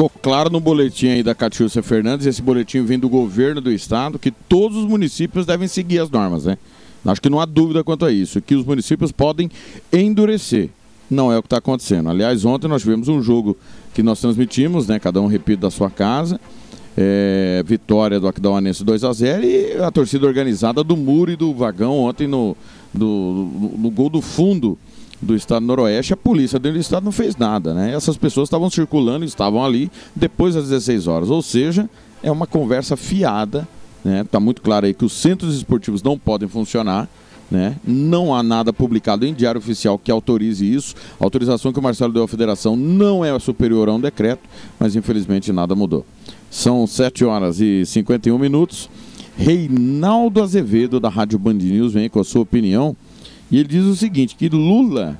Speaker 1: Ficou claro no boletim aí da Catiúcia Fernandes, esse boletim vem do governo do estado, que todos os municípios devem seguir as normas, né? Acho que não há dúvida quanto a isso, que os municípios podem endurecer. Não é o que está acontecendo. Aliás, ontem nós tivemos um jogo que nós transmitimos, né? Cada um repito da sua casa. É, vitória do Aquidauanense 2 a 0 e a torcida organizada do Muro e do Vagão ontem no, do, no, no gol do fundo do estado noroeste, a polícia dentro do estado não fez nada, né? Essas pessoas estavam circulando, estavam ali depois das 16 horas, ou seja, é uma conversa fiada, né? Tá muito claro aí que os centros esportivos não podem funcionar, né? Não há nada publicado em diário oficial que autorize isso. A autorização que o Marcelo deu à federação não é superior a um decreto, mas infelizmente nada mudou. São 7 horas e 51 minutos. Reinaldo Azevedo, da Rádio Band News, vem com a sua opinião. E ele diz o seguinte: que Lula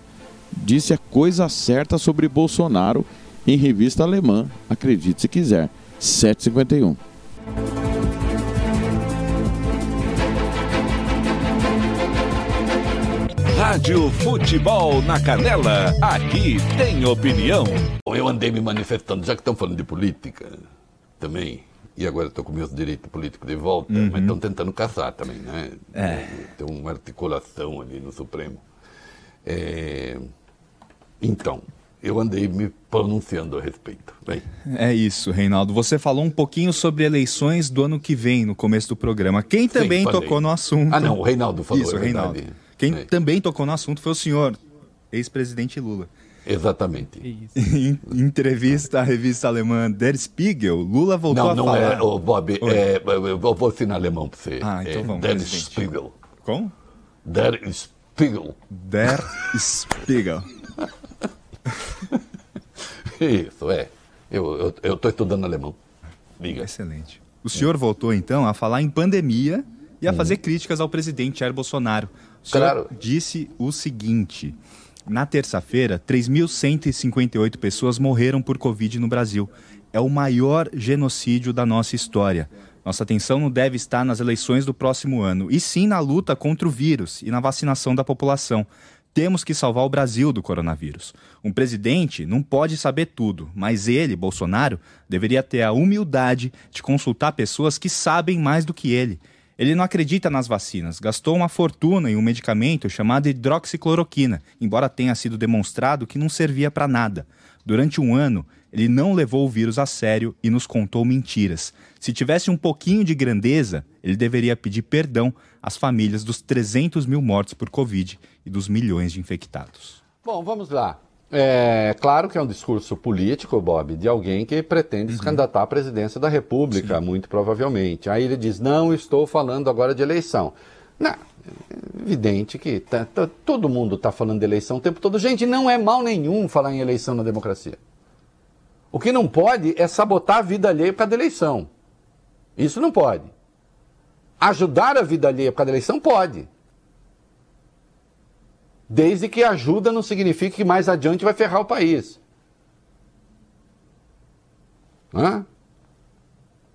Speaker 1: disse a coisa certa sobre Bolsonaro em revista alemã. Acredite se quiser. 751.
Speaker 2: Rádio Futebol na Canela. Aqui tem opinião.
Speaker 31: Bom, eu andei me manifestando, já que estão falando de política também, e agora estou com meus direitos políticos de volta,
Speaker 32: Uhum.
Speaker 31: mas estão tentando caçar também, né?
Speaker 32: É.
Speaker 31: Tem uma articulação ali no Supremo. É, Então, eu andei me pronunciando a respeito. Bem,
Speaker 32: É isso, Reinaldo. Você falou um pouquinho sobre eleições do ano que vem, no começo do programa. Quem também
Speaker 31: falei.
Speaker 32: tocou no assunto.
Speaker 31: Ah, não, o Reinaldo falou,
Speaker 32: Isso,
Speaker 31: é
Speaker 32: o Reinaldo. Quem
Speaker 31: É.
Speaker 32: também tocou no assunto foi o senhor, ex-presidente Lula.
Speaker 31: Exatamente.
Speaker 32: Em entrevista à revista alemã Der Spiegel, Lula voltou
Speaker 31: Não,
Speaker 32: a
Speaker 31: não
Speaker 32: falar.
Speaker 31: é, ô, Bob,
Speaker 32: Oi.
Speaker 31: é, eu vou ensinar alemão para você.
Speaker 32: Ah, então
Speaker 31: é,
Speaker 32: vamos,
Speaker 31: Der
Speaker 32: presidente.
Speaker 31: Spiegel.
Speaker 32: Como?
Speaker 31: Der Spiegel.
Speaker 32: Der Spiegel.
Speaker 31: Isso, é. Eu estou estudando alemão. Diga.
Speaker 32: Excelente. O senhor voltou então a falar em pandemia e a
Speaker 31: Uhum.
Speaker 32: fazer críticas ao presidente Jair Bolsonaro. O senhor
Speaker 31: Claro.
Speaker 32: disse o seguinte: na terça-feira, 3.158 pessoas morreram por Covid no Brasil. É o maior genocídio da nossa história. Nossa atenção não deve estar nas eleições do próximo ano, e sim na luta contra o vírus e na vacinação da população. Temos que salvar o Brasil do coronavírus. Um presidente não pode saber tudo, mas ele, Bolsonaro, deveria ter a humildade de consultar pessoas que sabem mais do que ele. Ele não acredita nas vacinas, gastou uma fortuna em um medicamento chamado hidroxicloroquina, embora tenha sido demonstrado que não servia para nada. Durante um ano, ele não levou o vírus a sério e nos contou mentiras. Se tivesse um pouquinho de grandeza, ele deveria pedir perdão às famílias dos 300 mil mortos por Covid e dos milhões de infectados.
Speaker 31: Bom, vamos lá. É claro que é um discurso político, Bob, de alguém que pretende se candidatar à presidência da República, muito provavelmente. Aí ele diz: não estou falando agora de eleição. Não, é evidente que tá- tá- todo mundo está falando de eleição o tempo todo. Gente, não é mal nenhum falar em eleição na democracia. O que não pode é sabotar a vida alheia por causa da eleição. Isso não pode. Ajudar a vida alheia por causa da eleição pode. Desde que ajuda não signifique que mais adiante vai ferrar o país. Hã?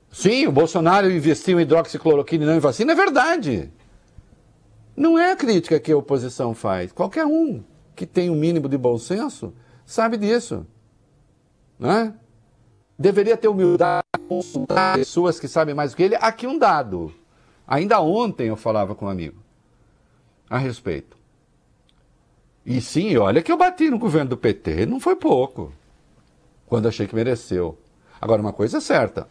Speaker 31: Sim, o Bolsonaro investiu em hidroxicloroquina e não em vacina, é verdade. Não é a crítica que a oposição faz. Qualquer um que tem um mínimo de bom senso sabe disso. Né? Deveria ter humildade de consultar pessoas que sabem mais do que ele. Aqui um dado. Ainda ontem eu falava com um amigo a respeito. E sim, olha que eu bati no governo do PT, não foi pouco. Quando achei que mereceu. Agora, uma coisa é certa: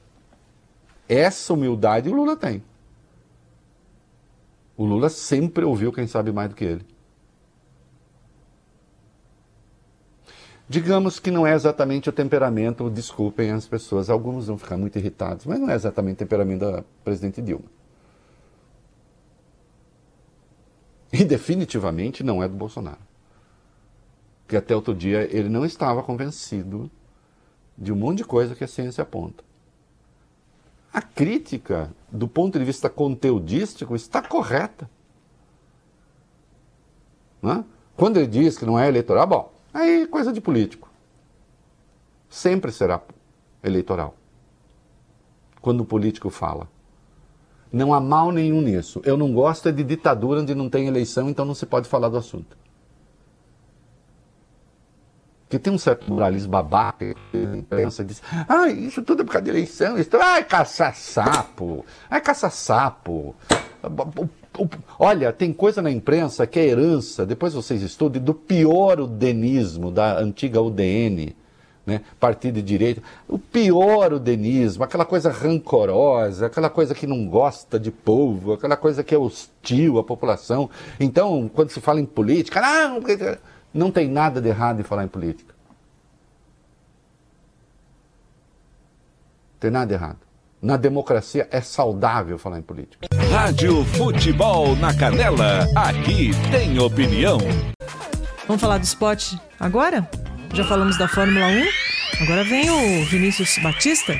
Speaker 31: essa humildade o Lula tem. O Lula sempre ouviu quem sabe mais do que ele. Digamos que não é exatamente o temperamento, desculpem as pessoas, alguns vão ficar muito irritados, mas não é exatamente o temperamento da presidente Dilma. E definitivamente não é do Bolsonaro. Porque até outro dia ele não estava convencido de um monte de coisa que a ciência aponta. A crítica, do ponto de vista conteudístico, está correta. Né? Quando ele diz que não é eleitoral, bom, aí é coisa de político. Sempre será eleitoral. Quando o político fala. Não há mal nenhum nisso. Eu não gosto é de ditadura onde não tem eleição, então não se pode falar do assunto. Porque tem um certo moralismo babaca, a imprensa diz, ah, isso tudo é por causa de eleição, isso, ai, caça-sapo, ai, caça-sapo. Olha, tem coisa na imprensa que é herança, depois vocês estudem, do pior udenismo da antiga UDN, né? partido de direita, o pior udenismo, aquela coisa rancorosa, aquela coisa que não gosta de povo, aquela coisa que é hostil à população. Então, quando se fala em política, não, não tem nada de errado em falar em política. Tem nada de errado. Na democracia é saudável falar em política.
Speaker 2: Rádio Futebol na Canela, aqui tem opinião.
Speaker 8: Vamos falar do esporte agora? Já falamos da Fórmula 1. Agora vem o Vinícius Batista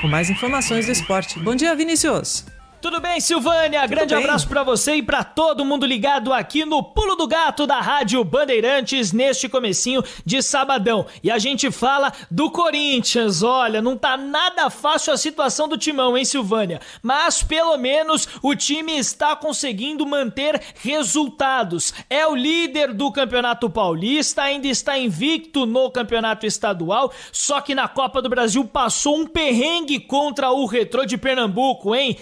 Speaker 8: com mais informações do esporte. Bom dia, Vinícius.
Speaker 33: Tudo bem, Silvânia?
Speaker 8: Tudo
Speaker 33: Grande
Speaker 8: bem.
Speaker 33: abraço pra você e pra todo mundo ligado aqui no Pulo do Gato da Rádio Bandeirantes neste comecinho de sabadão. E a gente fala do Corinthians. Olha, não tá nada fácil a situação do Timão, hein, Silvânia? Mas pelo menos o time está conseguindo manter resultados. É o líder do Campeonato Paulista, ainda está invicto no Campeonato Estadual, só que na Copa do Brasil passou um perrengue contra o Retrô de Pernambuco, hein?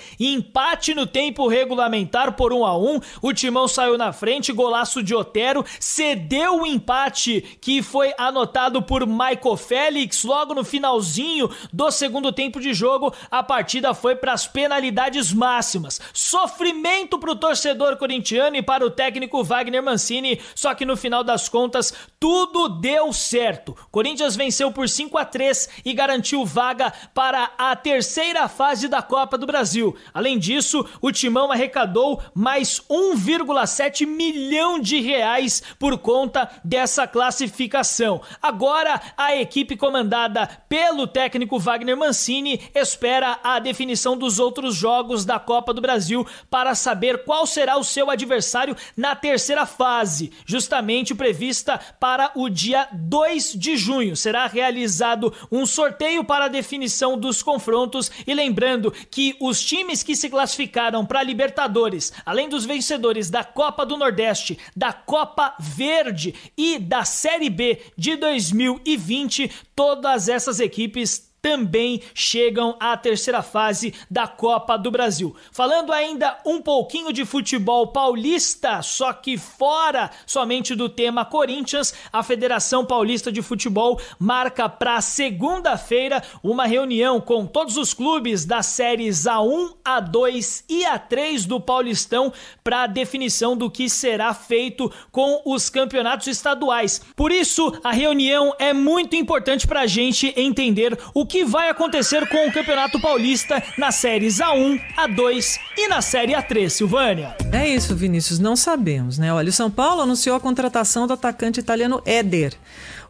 Speaker 33: Empate no tempo regulamentar por 1 a 1 O Timão saiu na frente, golaço de Otero, cedeu o empate que foi anotado por Michael Félix logo no finalzinho do segundo tempo de jogo. A partida foi para as penalidades máximas. Sofrimento para o torcedor corintiano e para o técnico Wagner Mancini, só que no final das contas tudo deu certo. Corinthians venceu por 5 a 3 e garantiu vaga para a terceira fase da Copa do Brasil. Além disso, o Timão arrecadou mais 1,7 milhão de reais por conta dessa classificação. Agora, a equipe comandada pelo técnico Wagner Mancini espera a definição dos outros jogos da Copa do Brasil para saber qual será o seu adversário na terceira fase, justamente prevista para o dia 2 de junho. Será realizado um sorteio para a definição dos confrontos e lembrando que os times que se classificaram para Libertadores, além dos vencedores da Copa do Nordeste, da Copa Verde e da Série B de 2020, todas essas equipes também chegam à terceira fase da Copa do Brasil. Falando ainda um pouquinho de futebol paulista, só que fora somente do tema Corinthians, a Federação Paulista de Futebol marca para segunda-feira uma reunião com todos os clubes das séries A1, A2 e A3 do Paulistão para definição do que será feito com os campeonatos estaduais. Por isso, a reunião é muito importante para a gente entender o que vai acontecer com o Campeonato Paulista nas séries A1, A2 e na série A3, Silvânia.
Speaker 8: É isso, Vinícius, não sabemos, né? Olha, o São Paulo anunciou a contratação do atacante italiano Éder.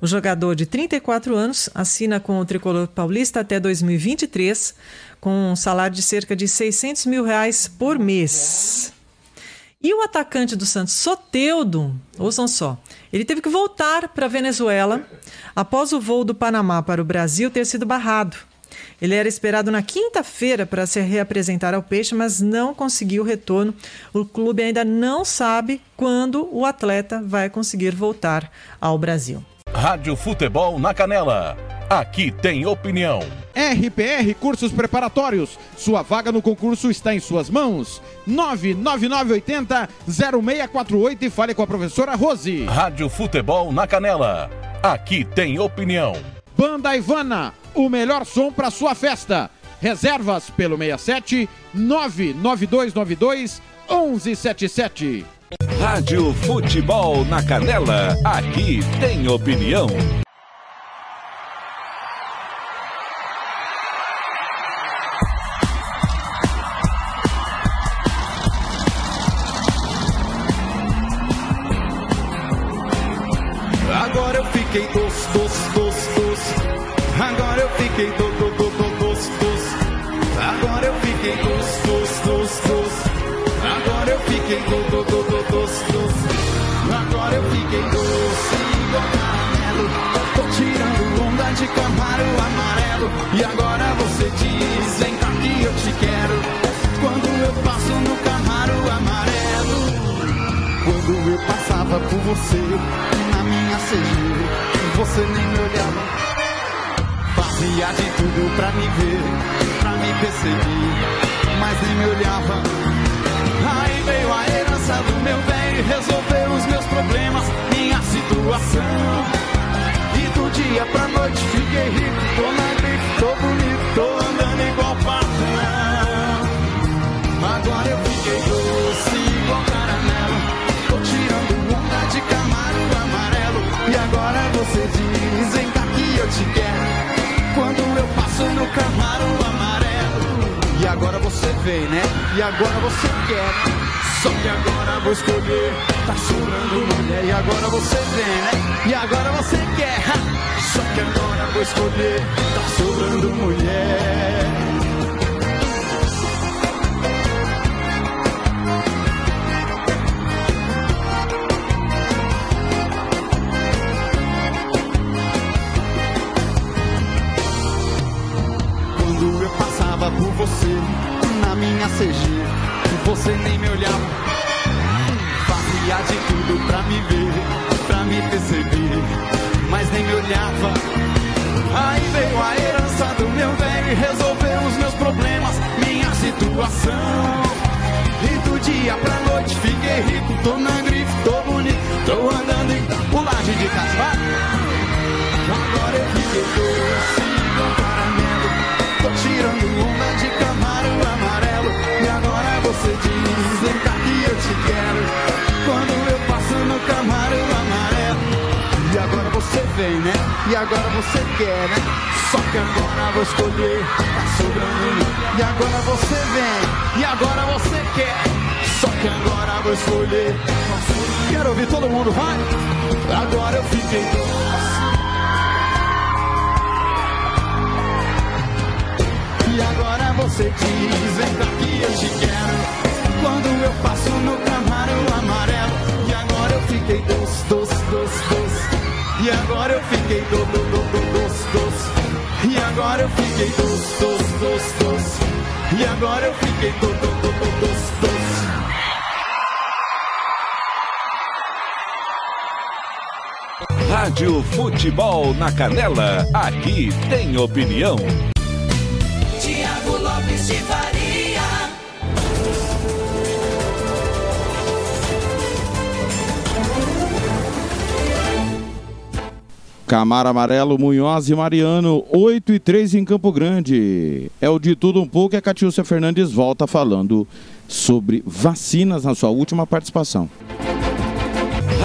Speaker 8: O jogador de 34 anos assina com o tricolor paulista até 2023, com um salário de cerca de 600 mil reais por mês. E o atacante do Santos, Soteudo, ouçam só, ele teve que voltar para a Venezuela após o voo do Panamá para o Brasil ter sido barrado. Ele era esperado na quinta-feira para se reapresentar ao Peixe, mas não conseguiu retorno. O clube ainda não sabe quando o atleta vai conseguir voltar ao Brasil.
Speaker 13: Rádio Futebol na Canela. Aqui tem opinião.
Speaker 14: RPR Cursos Preparatórios. Sua vaga no concurso está em suas mãos. 99980 0648 e fale com a professora Rose.
Speaker 13: Rádio Futebol na Canela. Aqui tem opinião.
Speaker 14: Banda Ivana, o melhor som para sua festa. Reservas pelo 67 99292 1177.
Speaker 2: Rádio Futebol na Canela, aqui tem opinião.
Speaker 34: Fiquei do, do, do, do, doce, doce. Agora eu
Speaker 35: fiquei doce igual caramelo. Tô tirando onda de camaro amarelo. E agora você diz, vem cá que eu te quero. Quando eu passo no camaro amarelo. Quando eu passava por você, na minha CG, você nem me olhava. Fazia de tudo pra me ver, pra me perseguir, mas nem me olhava. Aí veio a herança do meu bem, resolveu os meus problemas, minha situação. E do dia pra noite fiquei rico, tô na grife, tô bonito, tô andando igual patrão. Agora eu fiquei doce igual caramelo, tô tirando onda de camaro amarelo. E agora você diz, vem cá que eu te quero. Quando eu passo no camaro amarelo. Agora você vem, né? E agora você quer. Só que agora vou escolher. Tá chorando mulher. E agora você vem, né? E agora você quer. Só que agora vou escolher. Tá sobrando mulher. Você na minha CG, você nem me olhava. Fazia de tudo pra me ver, pra me perceber, mas nem me olhava. Aí veio a herança do meu velho e resolveu os meus problemas, minha situação. E do dia pra noite fiquei rico, tô na grife, tô bonito, tô andando em pulagem de casal. Agora eu fiquei doce vem, né? E agora você quer, né? Só que agora vou escolher, tá sobrando. E agora você vem, e agora você quer. Só que agora vou escolher. Quero ouvir todo mundo, vai! Agora eu fiquei doce. E agora você diz, vem cá que eu te quero. Quando eu passo no camaro amarelo. E agora eu fiquei doce, doce, doce, doce. E agora eu fiquei do, do, do, do, doce, doce. E agora eu fiquei doce, doce, doce, doce. E agora eu fiquei do, do, do, do, doce, doce.
Speaker 2: Rádio Futebol na Canela, aqui tem opinião.
Speaker 1: Camaro Amarelo, Munhoz e Mariano, 8 e 3 em Campo Grande. É o de tudo um pouco e a Catiúcia Fernandes volta falando sobre vacinas na sua última participação.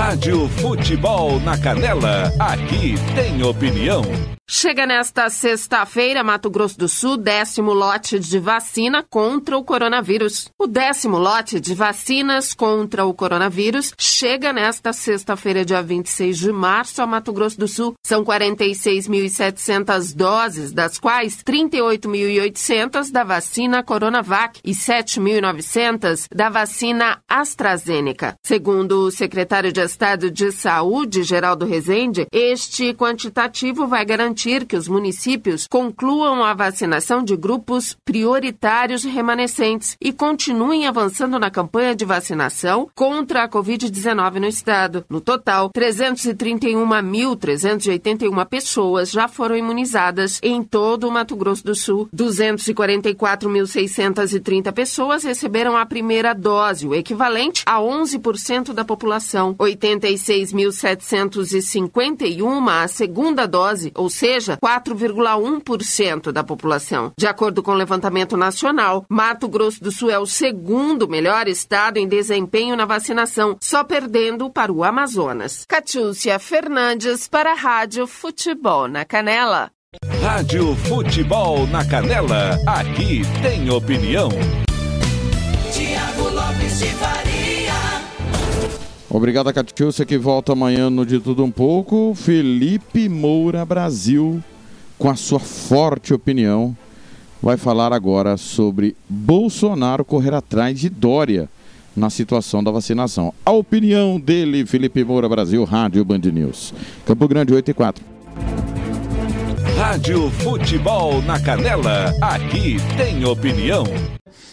Speaker 2: Rádio Futebol na Canela, aqui tem opinião.
Speaker 7: Chega nesta sexta-feira, Mato Grosso do Sul, décimo lote de vacina contra o coronavírus. O décimo lote de vacinas contra o coronavírus chega nesta sexta-feira, dia 26 de março, a Mato Grosso do Sul. São 46.700 doses, das quais 38.800 da vacina Coronavac e 7.900 da vacina AstraZeneca. Segundo o secretário de Estado de Saúde, Geraldo Rezende, este quantitativo vai garantir que os municípios concluam a vacinação de grupos prioritários remanescentes e continuem avançando na campanha de vacinação contra a Covid-19 no estado. No total, 331.381 pessoas já foram imunizadas em todo o Mato Grosso do Sul. 244.630 pessoas receberam a primeira dose, o equivalente a 11% da população. 86.751 a segunda dose, ou seja, 4,1% da população. De acordo com o levantamento nacional, Mato Grosso do Sul é o segundo melhor estado em desempenho na vacinação, só perdendo para o Amazonas. Catiúcia Fernandes para a Rádio Futebol na Canela.
Speaker 2: Rádio Futebol na Canela, aqui tem opinião.
Speaker 36: Tiago Lopes de Faria.
Speaker 1: Obrigado a Catiúcia que volta amanhã no De Tudo Um Pouco. Felipe Moura Brasil, com a sua forte opinião vai falar agora sobre Bolsonaro correr atrás de Dória na situação da vacinação. A opinião dele, Felipe Moura Brasil, Rádio Band News. Campo Grande 8 e 4.
Speaker 2: Rádio Futebol na Canela, aqui tem opinião.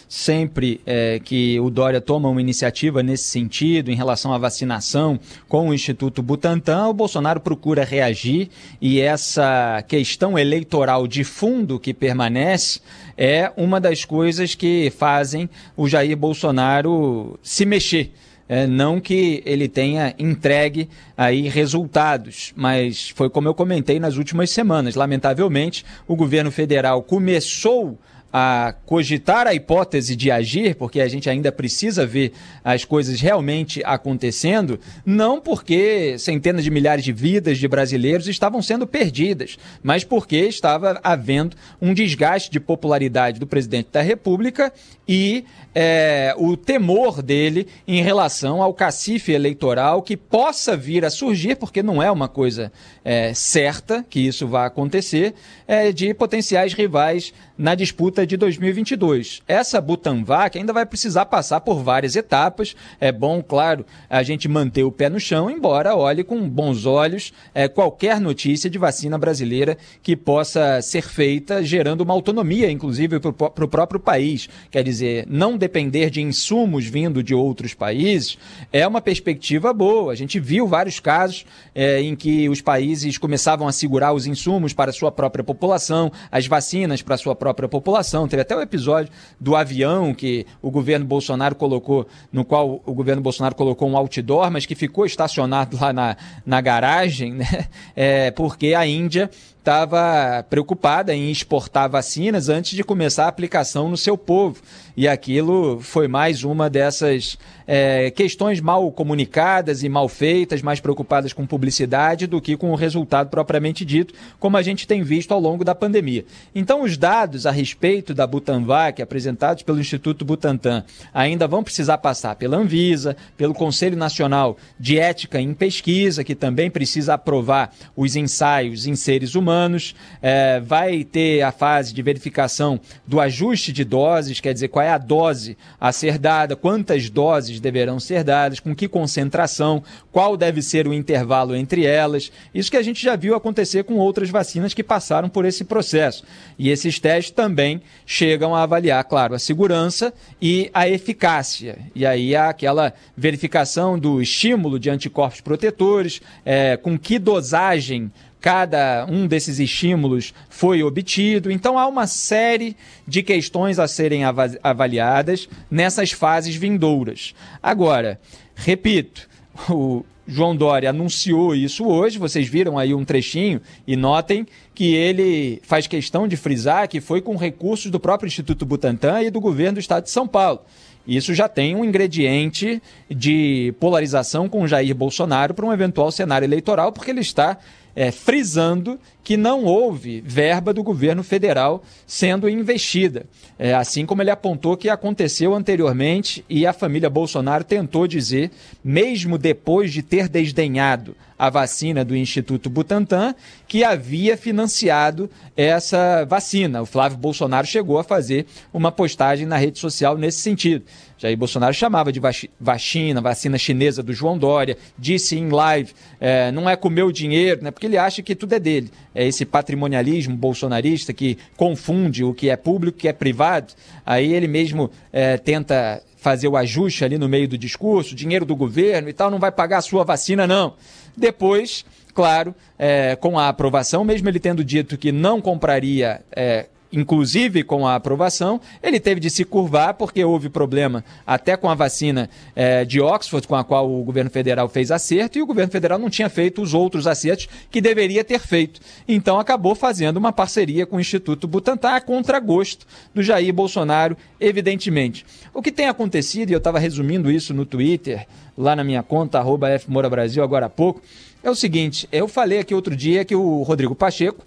Speaker 37: Sempre é, que o Dória toma uma iniciativa nesse sentido, em relação à vacinação com o Instituto Butantan, o Bolsonaro procura reagir e essa questão eleitoral de fundo que permanece é uma das coisas que fazem o Jair Bolsonaro se mexer. É, não que ele tenha entregue aí resultados, mas foi como eu comentei nas últimas semanas. Lamentavelmente, o governo federal começou a cogitar a hipótese de agir, porque a gente ainda precisa ver as coisas realmente acontecendo, não porque centenas de milhares de vidas de brasileiros estavam sendo perdidas, mas porque estava havendo um desgaste de popularidade do presidente da República e é, o temor dele em relação ao cacife eleitoral que possa vir a surgir, porque não é uma coisa é, certa que isso vá acontecer, é, de potenciais rivais na disputa de 2022. Essa Butanvac ainda vai precisar passar por várias etapas. É bom, claro, a gente manter o pé no chão, embora olhe com bons olhos é, qualquer notícia de vacina brasileira que possa ser feita, gerando uma autonomia, inclusive, para o próprio país. Quer dizer, não depender de insumos vindo de outros países é uma perspectiva boa. A gente viu vários casos é, em que os países começavam a segurar os insumos para a sua própria população, as vacinas para a sua própria população. Teve até o episódio do avião que o governo Bolsonaro colocou, no qual o governo Bolsonaro colocou um outdoor, mas que ficou estacionado lá na, na garagem, né? É, porque a Índia estava preocupada em exportar vacinas antes de começar a aplicação no seu povo. E aquilo foi mais uma dessas é, questões mal comunicadas e mal feitas, mais preocupadas com publicidade do que com o resultado propriamente dito, como a gente tem visto ao longo da pandemia. Então, os dados a respeito da Butanvac, apresentados pelo Instituto Butantan, ainda vão precisar passar pela Anvisa, pelo Conselho Nacional de Ética em Pesquisa, que também precisa aprovar os ensaios em seres humanos, é, vai ter a fase de verificação do ajuste de doses, quer dizer, qual é a dose a ser dada, quantas doses deverão ser dadas, com que concentração, qual deve ser o intervalo entre elas. Isso que a gente já viu acontecer com outras vacinas que passaram por esse processo. E esses testes também chegam a avaliar, claro, a segurança e a eficácia. E aí há aquela verificação do estímulo de anticorpos protetores, é, com que dosagem cada um desses estímulos foi obtido. Então há uma série de questões a serem avaliadas nessas fases vindouras. Agora, repito, o João Dória anunciou isso hoje, vocês viram aí um trechinho e notem que ele faz questão de frisar que foi com recursos do próprio Instituto Butantan e do governo do estado de São Paulo. Isso já tem um ingrediente de polarização com Jair Bolsonaro para um eventual cenário eleitoral, porque ele está é, frisando que não houve verba do governo federal sendo investida. É, assim como ele apontou que aconteceu anteriormente e a família Bolsonaro tentou dizer, mesmo depois de ter desdenhado a vacina do Instituto Butantan, que havia financiado essa vacina. O Flávio Bolsonaro chegou a fazer uma postagem na rede social nesse sentido. Jair Bolsonaro chamava de vacina, vacina chinesa do João Dória, disse em live, é, não é com meu dinheiro, né, porque ele acha que tudo é dele. É esse patrimonialismo bolsonarista que confunde o que é público e o que é privado. Aí ele mesmo é, tenta fazer o ajuste ali no meio do discurso, dinheiro do governo e tal, não vai pagar a sua vacina, não. Depois, claro, é, com a aprovação, mesmo ele tendo dito que não compraria é, inclusive com a aprovação, ele teve de se curvar porque houve problema até com a vacina é, de Oxford, com a qual o governo federal fez acerto, e o governo federal não tinha feito os outros acertos que deveria ter feito. Então acabou fazendo uma parceria com o Instituto Butantan a contragosto do Jair Bolsonaro, evidentemente. O que tem acontecido, e eu estava resumindo isso no Twitter, lá na minha conta, arroba Brasil, agora há pouco, é o seguinte, eu falei aqui outro dia que o Rodrigo Pacheco,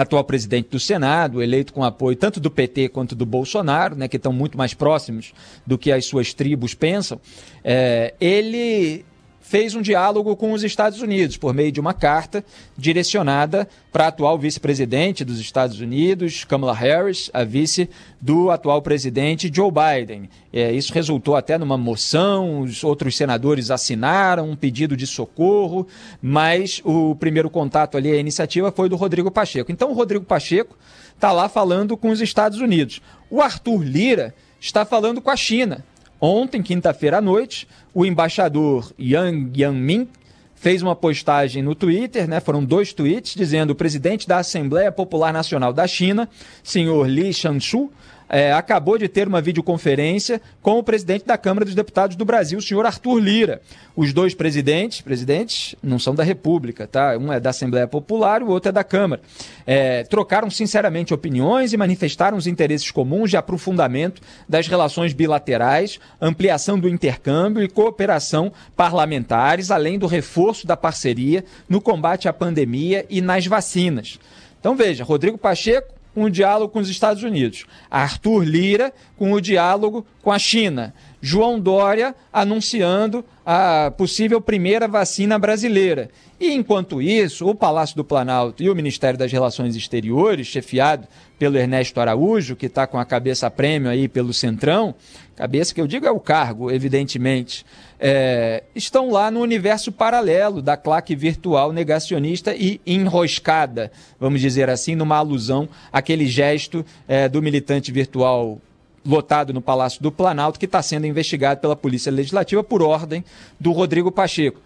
Speaker 37: atual presidente do Senado, eleito com apoio tanto do PT quanto do Bolsonaro, né, que estão muito mais próximos do que as suas tribos pensam, é, ele fez um diálogo com os Estados Unidos por meio de uma carta direcionada para a atual vice-presidente dos Estados Unidos, Kamala Harris, a vice do atual presidente Joe Biden. É, isso resultou até numa moção, os outros senadores assinaram um pedido de socorro, mas o primeiro contato ali, a iniciativa, foi do Rodrigo Pacheco. Então, o Rodrigo Pacheco está lá falando com os Estados Unidos. O Arthur Lira está falando com a China. Ontem, quinta-feira à noite, o embaixador Yang Yanmin fez uma postagem no Twitter, né? Foram dois tweets dizendo: o presidente da Assembleia Popular Nacional da China, senhor Li Shanshu, é, acabou de ter uma videoconferência com o presidente da Câmara dos Deputados do Brasil, o senhor Arthur Lira. Os dois presidentes, presidentes não são da República, tá? Um é da Assembleia Popular, o outro é da Câmara. É, trocaram sinceramente opiniões e manifestaram os interesses comuns de aprofundamento das relações bilaterais, ampliação do intercâmbio e cooperação parlamentares, além do reforço da parceria no combate à pandemia e nas vacinas. Então veja, Rodrigo Pacheco o diálogo com os Estados Unidos. Arthur Lira com o diálogo com a China. João Dória anunciando a possível primeira vacina brasileira. E enquanto isso, o Palácio do Planalto e o Ministério das Relações Exteriores, chefiado pelo Ernesto Araújo, que está com a cabeça prêmio aí pelo Centrão, cabeça que eu digo é o cargo, evidentemente, é, estão lá no universo paralelo da claque virtual negacionista e enroscada, vamos dizer assim, numa alusão àquele gesto é, do militante virtual lotado no Palácio do Planalto, que está sendo investigado pela Polícia Legislativa por ordem do Rodrigo Pacheco.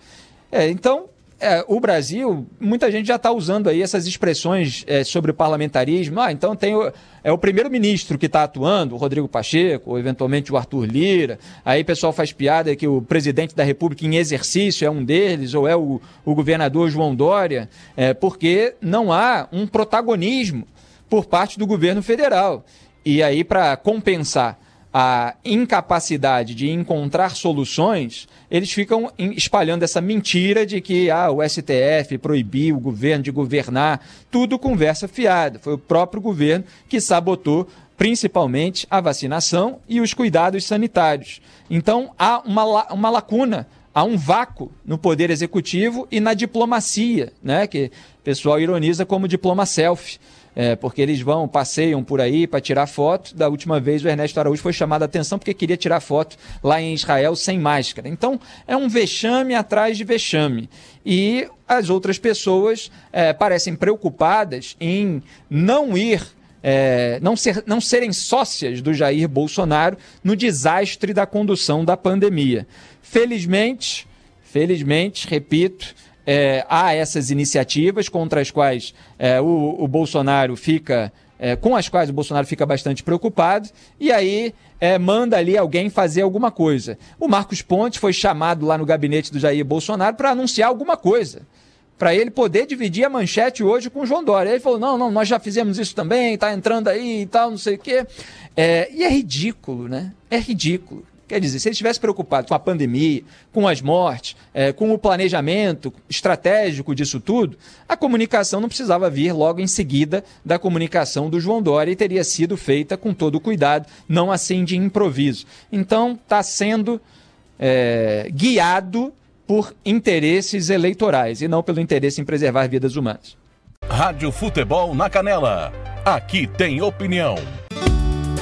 Speaker 37: É, então, é, o Brasil, muita gente já está usando aí essas expressões é, sobre o parlamentarismo. Ah, então tem o, é o primeiro-ministro que está atuando, o Rodrigo Pacheco, ou eventualmente o Arthur Lira. Aí o pessoal faz piada que o presidente da República em exercício é um deles, ou é o, o governador João Dória, é, porque não há um protagonismo por parte do governo federal. E aí, para compensar a incapacidade de encontrar soluções, eles ficam espalhando essa mentira de que ah, o STF proibiu o governo de governar, tudo conversa fiada. Foi o próprio governo que sabotou principalmente a vacinação e os cuidados sanitários. Então há uma, uma lacuna, há um vácuo no poder executivo e na diplomacia, né, que o pessoal ironiza como diploma selfie é, porque eles vão, passeiam por aí para tirar foto. Da última vez o Ernesto Araújo foi chamado a atenção porque queria tirar foto lá em Israel sem máscara. Então é um vexame atrás de vexame. E as outras pessoas é, parecem preocupadas em não ir é, não, ser, não serem sócias do Jair Bolsonaro no desastre da condução da pandemia. Felizmente, felizmente, repito, é, há essas iniciativas contra as quais é, o, o, Bolsonaro fica, é, com as quais o Bolsonaro fica bastante preocupado, e aí é, manda ali alguém fazer alguma coisa. O Marcos Pontes foi chamado lá no gabinete do Jair Bolsonaro para anunciar alguma coisa. Para ele poder dividir a manchete hoje com o João Dória. Ele falou: não, não, nós já fizemos isso também, está entrando aí e tal, não sei o quê. É, e é ridículo, né? É ridículo. Quer dizer, se ele estivesse preocupado com a pandemia, com as mortes, é, com o planejamento estratégico disso tudo, a comunicação não precisava vir logo em seguida da comunicação do João Dória e teria sido feita com todo cuidado, não assim de improviso. Então, está sendo é, guiado por interesses eleitorais e não pelo interesse em preservar vidas humanas.
Speaker 13: Rádio Futebol na Canela. Aqui tem opinião.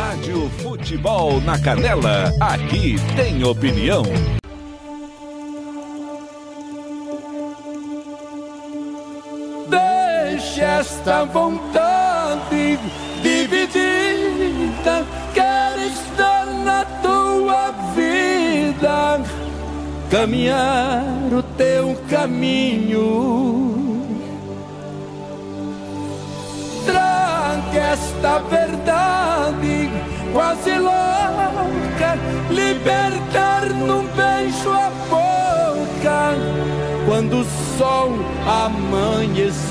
Speaker 2: Rádio Futebol na Canela, aqui tem opinião.
Speaker 34: Deixa esta vontade dividida, quero estar na tua vida, caminhar o teu caminho. Traga esta verdade quase louca, libertar num beijo a boca
Speaker 29: quando o sol amanhecer.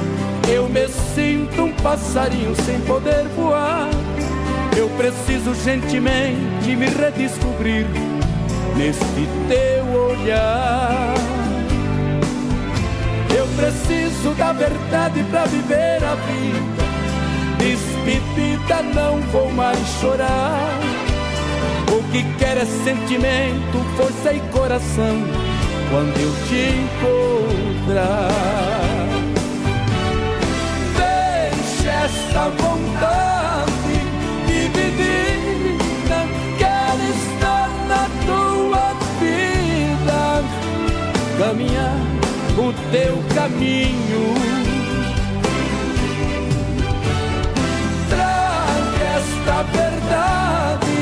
Speaker 29: eu me sinto um passarinho sem poder voar. Eu preciso gentilmente me redescobrir neste teu olhar. Eu preciso da verdade para viver a vida. Despedida, não vou mais chorar. O que quer é sentimento, força e coração. Quando eu te encontrar. Esta vontade dividida. Quero estar na tua vida, caminhar o teu caminho. Traga esta verdade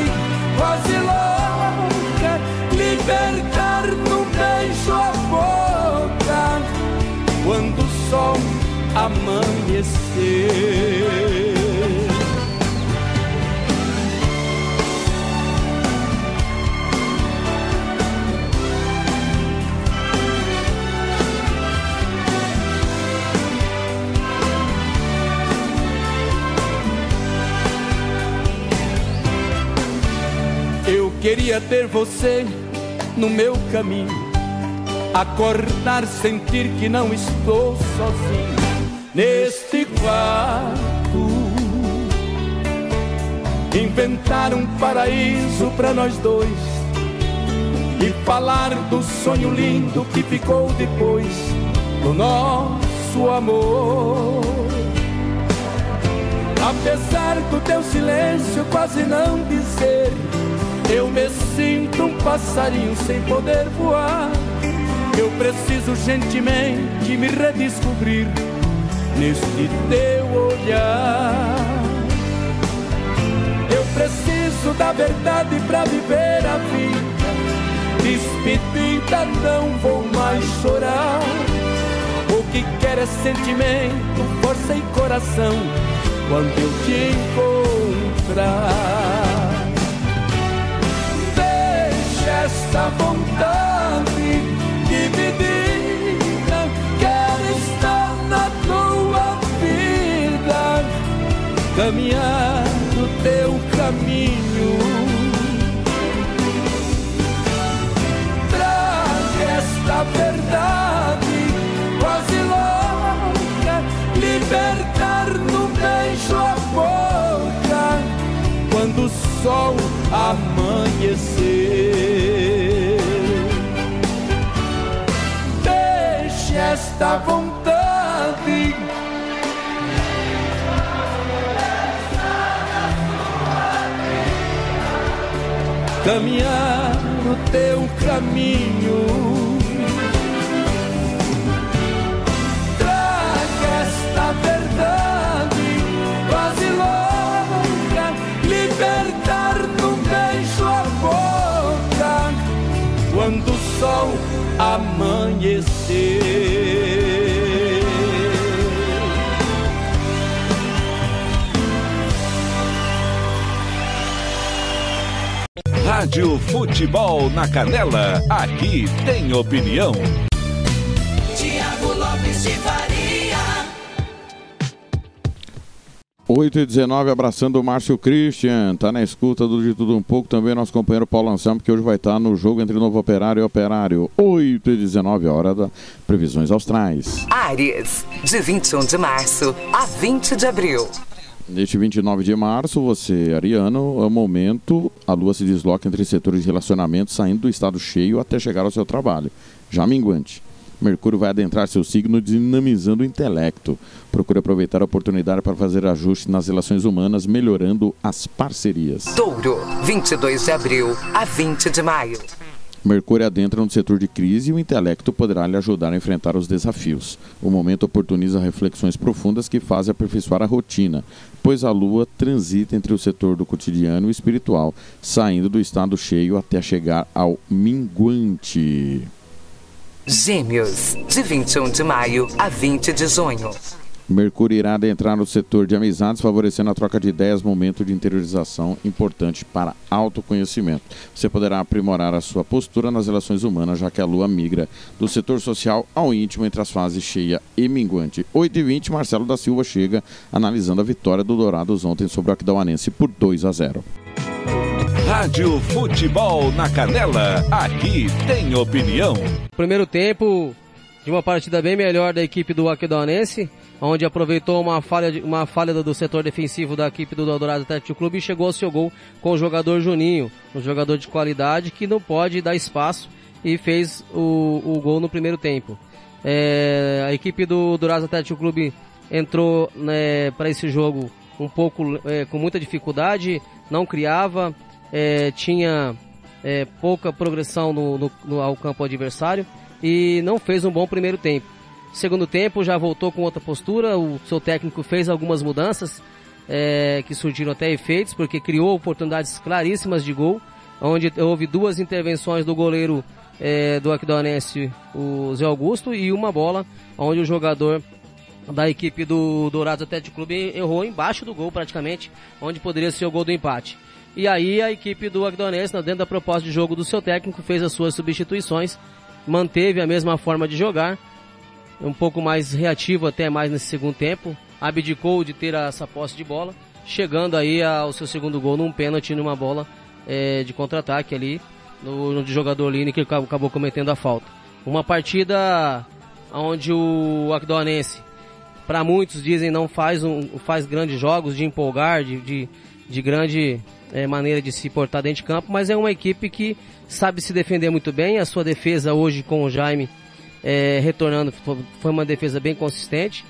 Speaker 29: quase louca, libertar no beijo a boca quando o sol amanhecer. Eu queria ter você no meu caminho. Acordar, sentir que não estou sozinho neste quarto. Inventar um paraíso para nós dois e falar do sonho lindo que ficou depois do nosso amor. Apesar do teu silêncio quase não dizer, eu me sinto um passarinho sem poder voar. Eu preciso gentilmente me redescobrir neste teu olhar. Eu preciso da verdade para viver a vida. Despedida, não vou mais chorar. O que quer é sentimento, força e coração. Quando eu te encontrar, deixa esta vontade caminhar no teu caminho. Traga esta verdade quase louca, libertar no beijo a boca quando o sol amanhecer. Deixe esta vontade. Caminhar no teu caminho. Traga esta verdade quase louca, libertar num beijo a boca quando o sol amanhecer.
Speaker 2: Rádio Futebol na Canela, aqui tem opinião.
Speaker 16: Tiago Lopes de Faria.
Speaker 1: 8 e 19 abraçando o Márcio Christian, tá na escuta do De Tudo Um Pouco, também nosso companheiro Paulo Anselmo, que hoje vai estar no jogo entre Novo Operário e Operário. 8 e 19 hora da previsões austrais.
Speaker 38: Áries, de 21 de março a 20 de abril.
Speaker 1: Neste 29 de março, você, Ariano, é o momento, a lua se desloca entre setores de relacionamento, saindo do estado cheio até chegar ao seu trabalho, já minguante. Mercúrio vai adentrar seu signo, dinamizando o intelecto. Procure aproveitar a oportunidade para fazer ajustes nas relações humanas, melhorando as parcerias.
Speaker 38: Touro, 22 de abril a 20 de maio.
Speaker 1: Mercúrio adentra no setor de crise e o intelecto poderá lhe ajudar a enfrentar os desafios. O momento oportuniza reflexões profundas que fazem aperfeiçoar a rotina, pois a Lua transita entre o setor do cotidiano e espiritual, saindo do estado cheio até chegar ao minguante.
Speaker 38: Gêmeos, de 21 de maio a 20 de junho.
Speaker 1: Mercúrio irá adentrar no setor de amizades, favorecendo a troca de ideias, momento de interiorização importante para autoconhecimento. Você poderá aprimorar a sua postura nas relações humanas, já que a lua migra do setor social ao íntimo entre as fases cheia e minguante. 8h20, Marcelo da Silva chega analisando a vitória do Dourados ontem sobre o Aquidauanense por 2 a 0.
Speaker 2: Rádio Futebol na Canela, aqui tem opinião.
Speaker 21: Primeiro tempo de uma partida bem melhor da equipe do Aquidauanense, onde aproveitou uma falha, de- uma falha do, setor defensivo da equipe do Dourado Atlético Clube e chegou ao seu gol com o jogador Juninho, um jogador de qualidade que não pode dar espaço e fez o, o gol no primeiro tempo. É, a equipe do Dourado Atlético Clube entrou né, para esse jogo um pouco é, com muita dificuldade, não criava, é, tinha é, pouca progressão no, no- no- ao campo adversário e não fez um bom primeiro tempo. Segundo tempo já voltou com outra postura, o seu técnico fez algumas mudanças é, que surgiram até efeitos, porque criou oportunidades claríssimas de gol, onde houve duas intervenções do goleiro é, do Aquidauanense, o Zé Augusto, e uma bola onde o jogador da equipe do Dourados Atlético Clube errou embaixo do gol praticamente, onde poderia ser o gol do empate. E aí a equipe do Agdonense, dentro da proposta de jogo do seu técnico, fez as suas substituições, manteve a mesma forma de jogar, um pouco mais reativo até mais nesse segundo tempo, abdicou de ter essa posse de bola, chegando aí ao seu segundo gol num pênalti numa bola eh, de contra-ataque ali, no, no jogador Line que acabou, cometendo a falta. Uma partida onde o Aquidauanense para muitos dizem não faz um faz grandes jogos de empolgar de, de, de grande eh, maneira de se portar dentro de campo mas é uma equipe que sabe se defender muito bem a sua defesa hoje com o Jaime eh, retornando fo- foi uma defesa bem consistente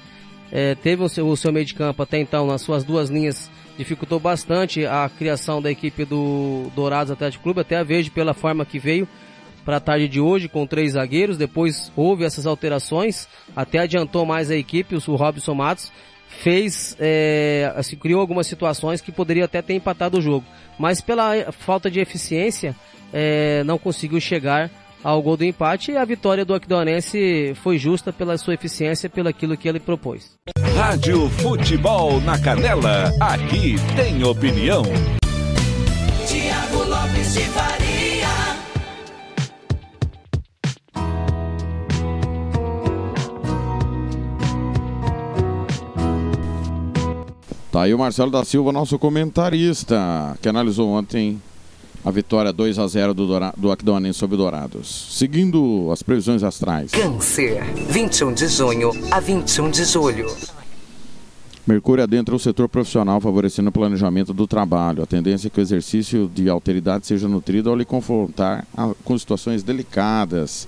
Speaker 21: Eh, teve o seu, o seu meio de campo até então nas suas duas linhas dificultou bastante a criação da equipe do Dourados Atlético Clube até a vez pela forma que veio para a tarde de hoje com três zagueiros. Depois houve essas alterações, até adiantou mais a equipe. O Robson Matos fez, é, assim, criou algumas situações que poderia até ter empatado o jogo, mas pela falta de eficiência é, não conseguiu chegar ao gol do empate e a vitória do Aquidauanense foi justa pela sua eficiência, pelo aquilo que ele propôs.
Speaker 2: Rádio Futebol na Canela, aqui tem opinião.
Speaker 16: Tiago Lopes de Faria.
Speaker 1: Tá aí o Marcelo da Silva, nosso comentarista, que analisou ontem a vitória 2 a 0 do, Doura- do Aquidauanense sobre o Dourados. Seguindo as previsões astrais.
Speaker 38: Câncer, 21 de junho a 21 de julho.
Speaker 1: Mercúrio adentra o setor profissional, favorecendo o planejamento do trabalho. A tendência é que o exercício de alteridade seja nutrido ao lhe confrontar a- com situações delicadas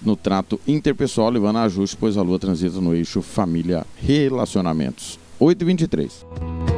Speaker 1: no trato interpessoal, levando a ajuste, pois a lua transita no eixo família-relacionamentos. 8h23.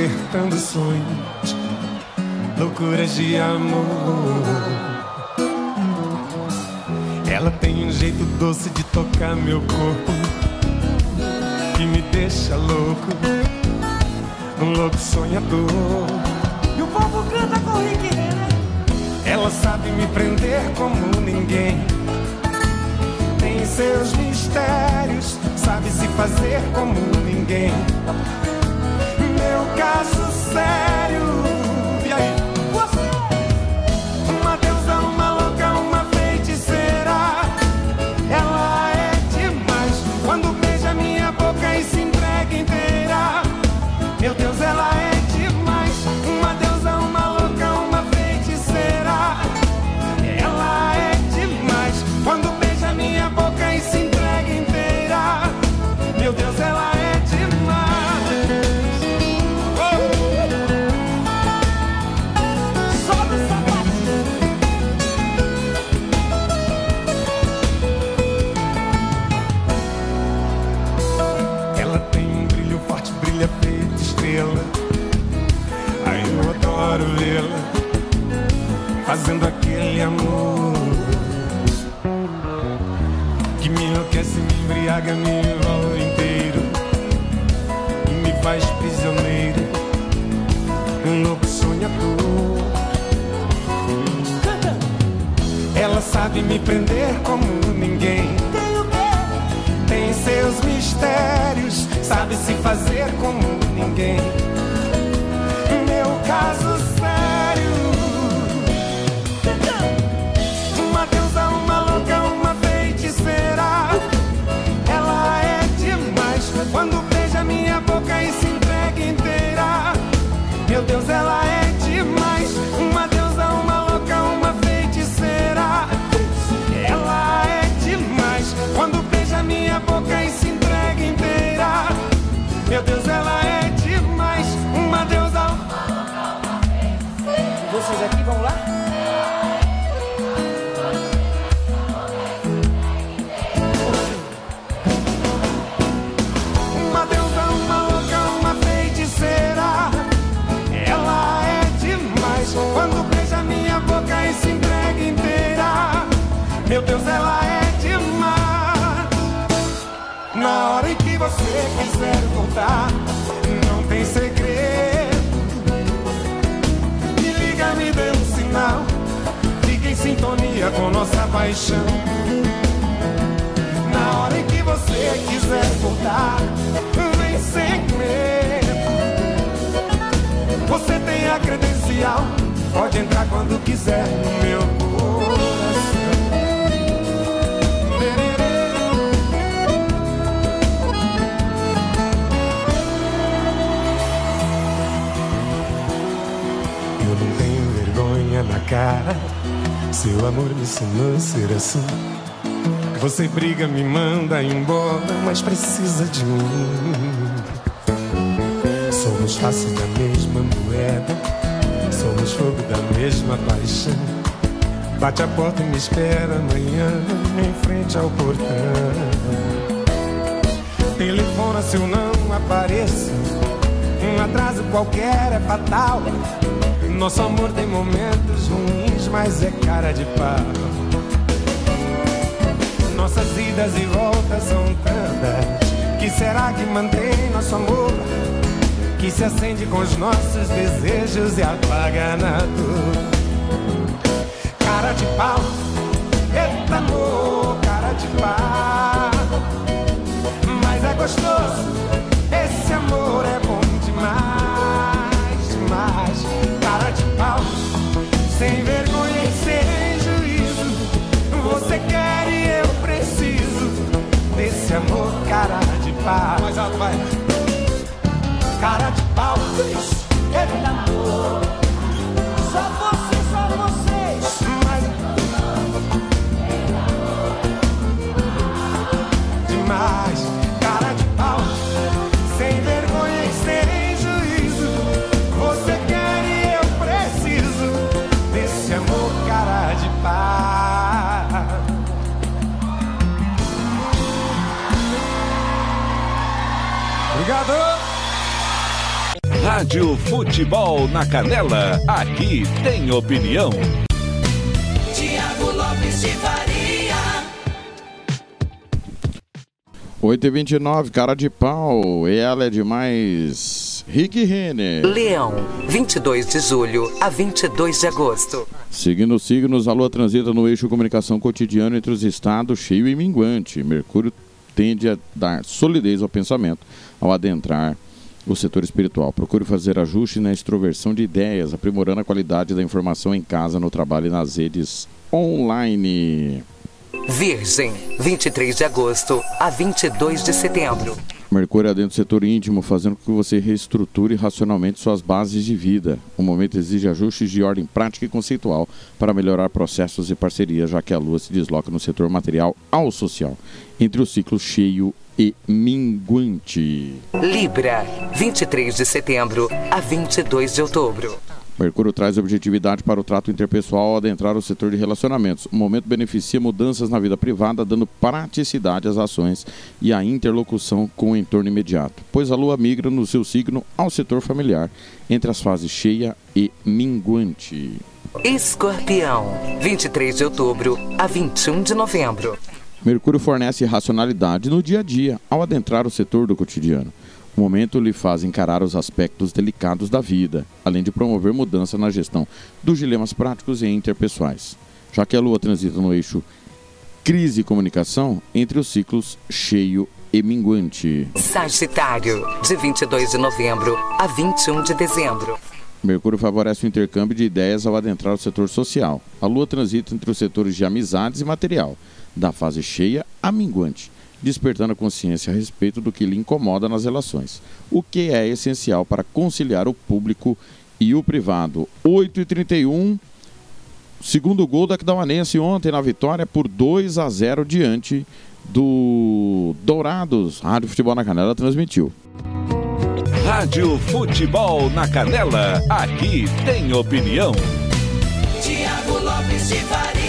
Speaker 39: Despertando sonhos, loucuras de amor. Ela tem um jeito doce de tocar meu corpo, que me deixa louco, um louco sonhador.
Speaker 16: E o povo canta com Rick Renner.
Speaker 39: Ela sabe me prender como ninguém. seus mistérios, sabe se fazer como ninguém. Meu caso sério, sabe me prender como ninguém. Tem seus mistérios, sabe se fazer como ninguém. Nossa paixão. Na hora em que você quiser voltar, vem sem medo. Você tem a credencial, pode entrar quando quiser no meu coração. Eu não tenho vergonha na cara. Seu amor me ensinou a ser assim. Você briga, me manda embora, mas precisa de mim. Somos face da mesma moeda, somos fogo da mesma paixão. Bate a porta e me espera amanhã, em frente ao portão. Telefona se eu não apareço, um atraso qualquer é fatal. Nosso amor tem momentos ruins, mas é cara de pau. Nossas idas e voltas são tantas. Que será que mantém nosso amor? Que se acende com os nossos desejos e apaga na dor. Cara de pau, eita amor, cara de pau. Mas é gostoso, pau. Mais alto, vai. Cara de pau, eita Obrigado.
Speaker 2: Rádio Futebol na Canela, aqui tem opinião.
Speaker 16: Tiago Lopes de Faria.
Speaker 1: 8 e 29 cara de pau. Ela é demais. Rick Renner.
Speaker 38: Leão, 22 de julho a 22 de agosto.
Speaker 1: Seguindo os signos, a Lua transita no eixo comunicação cotidiano entre os estados cheio e minguante. Mercúrio tende a dar solidez ao pensamento ao adentrar o setor espiritual. Procure fazer ajuste na extroversão de ideias, aprimorando a qualidade da informação em casa, no trabalho e nas redes online.
Speaker 38: Virgem, 23 de agosto a 22 de setembro.
Speaker 1: Mercúrio adentra o setor íntimo, fazendo com que você reestruture racionalmente suas bases de vida. O momento exige ajustes de ordem prática e conceitual para melhorar processos e parcerias, já que a Lua se desloca no setor material ao social, entre o ciclo cheio e minguante.
Speaker 38: Libra, 23 de setembro a 22 de outubro.
Speaker 1: Mercúrio traz objetividade para o trato interpessoal ao adentrar o setor de relacionamentos. O momento beneficia mudanças na vida privada, dando praticidade às ações e à interlocução com o entorno imediato, pois a lua migra no seu signo ao setor familiar, entre as fases cheia e minguante.
Speaker 38: Escorpião, 23 de outubro a 21 de novembro.
Speaker 1: Mercúrio fornece racionalidade no dia a dia ao adentrar o setor do cotidiano. O momento lhe faz encarar os aspectos delicados da vida, além de promover mudança na gestão dos dilemas práticos e interpessoais. Já que a Lua transita no eixo crise e comunicação entre os ciclos cheio e minguante.
Speaker 38: Sagitário, de 22 de novembro a 21 de dezembro.
Speaker 1: Mercúrio favorece o intercâmbio de ideias ao adentrar o setor social. A Lua transita entre os setores de amizades e material, da fase cheia a minguante despertando a consciência a respeito do que lhe incomoda nas relações, o que é essencial para conciliar o público e o privado. 8 e 31 segundo gol da Aquidauanense ontem na vitória por 2 a 0 diante do Dourados. Rádio Futebol na Canela transmitiu.
Speaker 2: Rádio Futebol na Canela, aqui tem opinião.
Speaker 16: Tiago Lopes de Faria.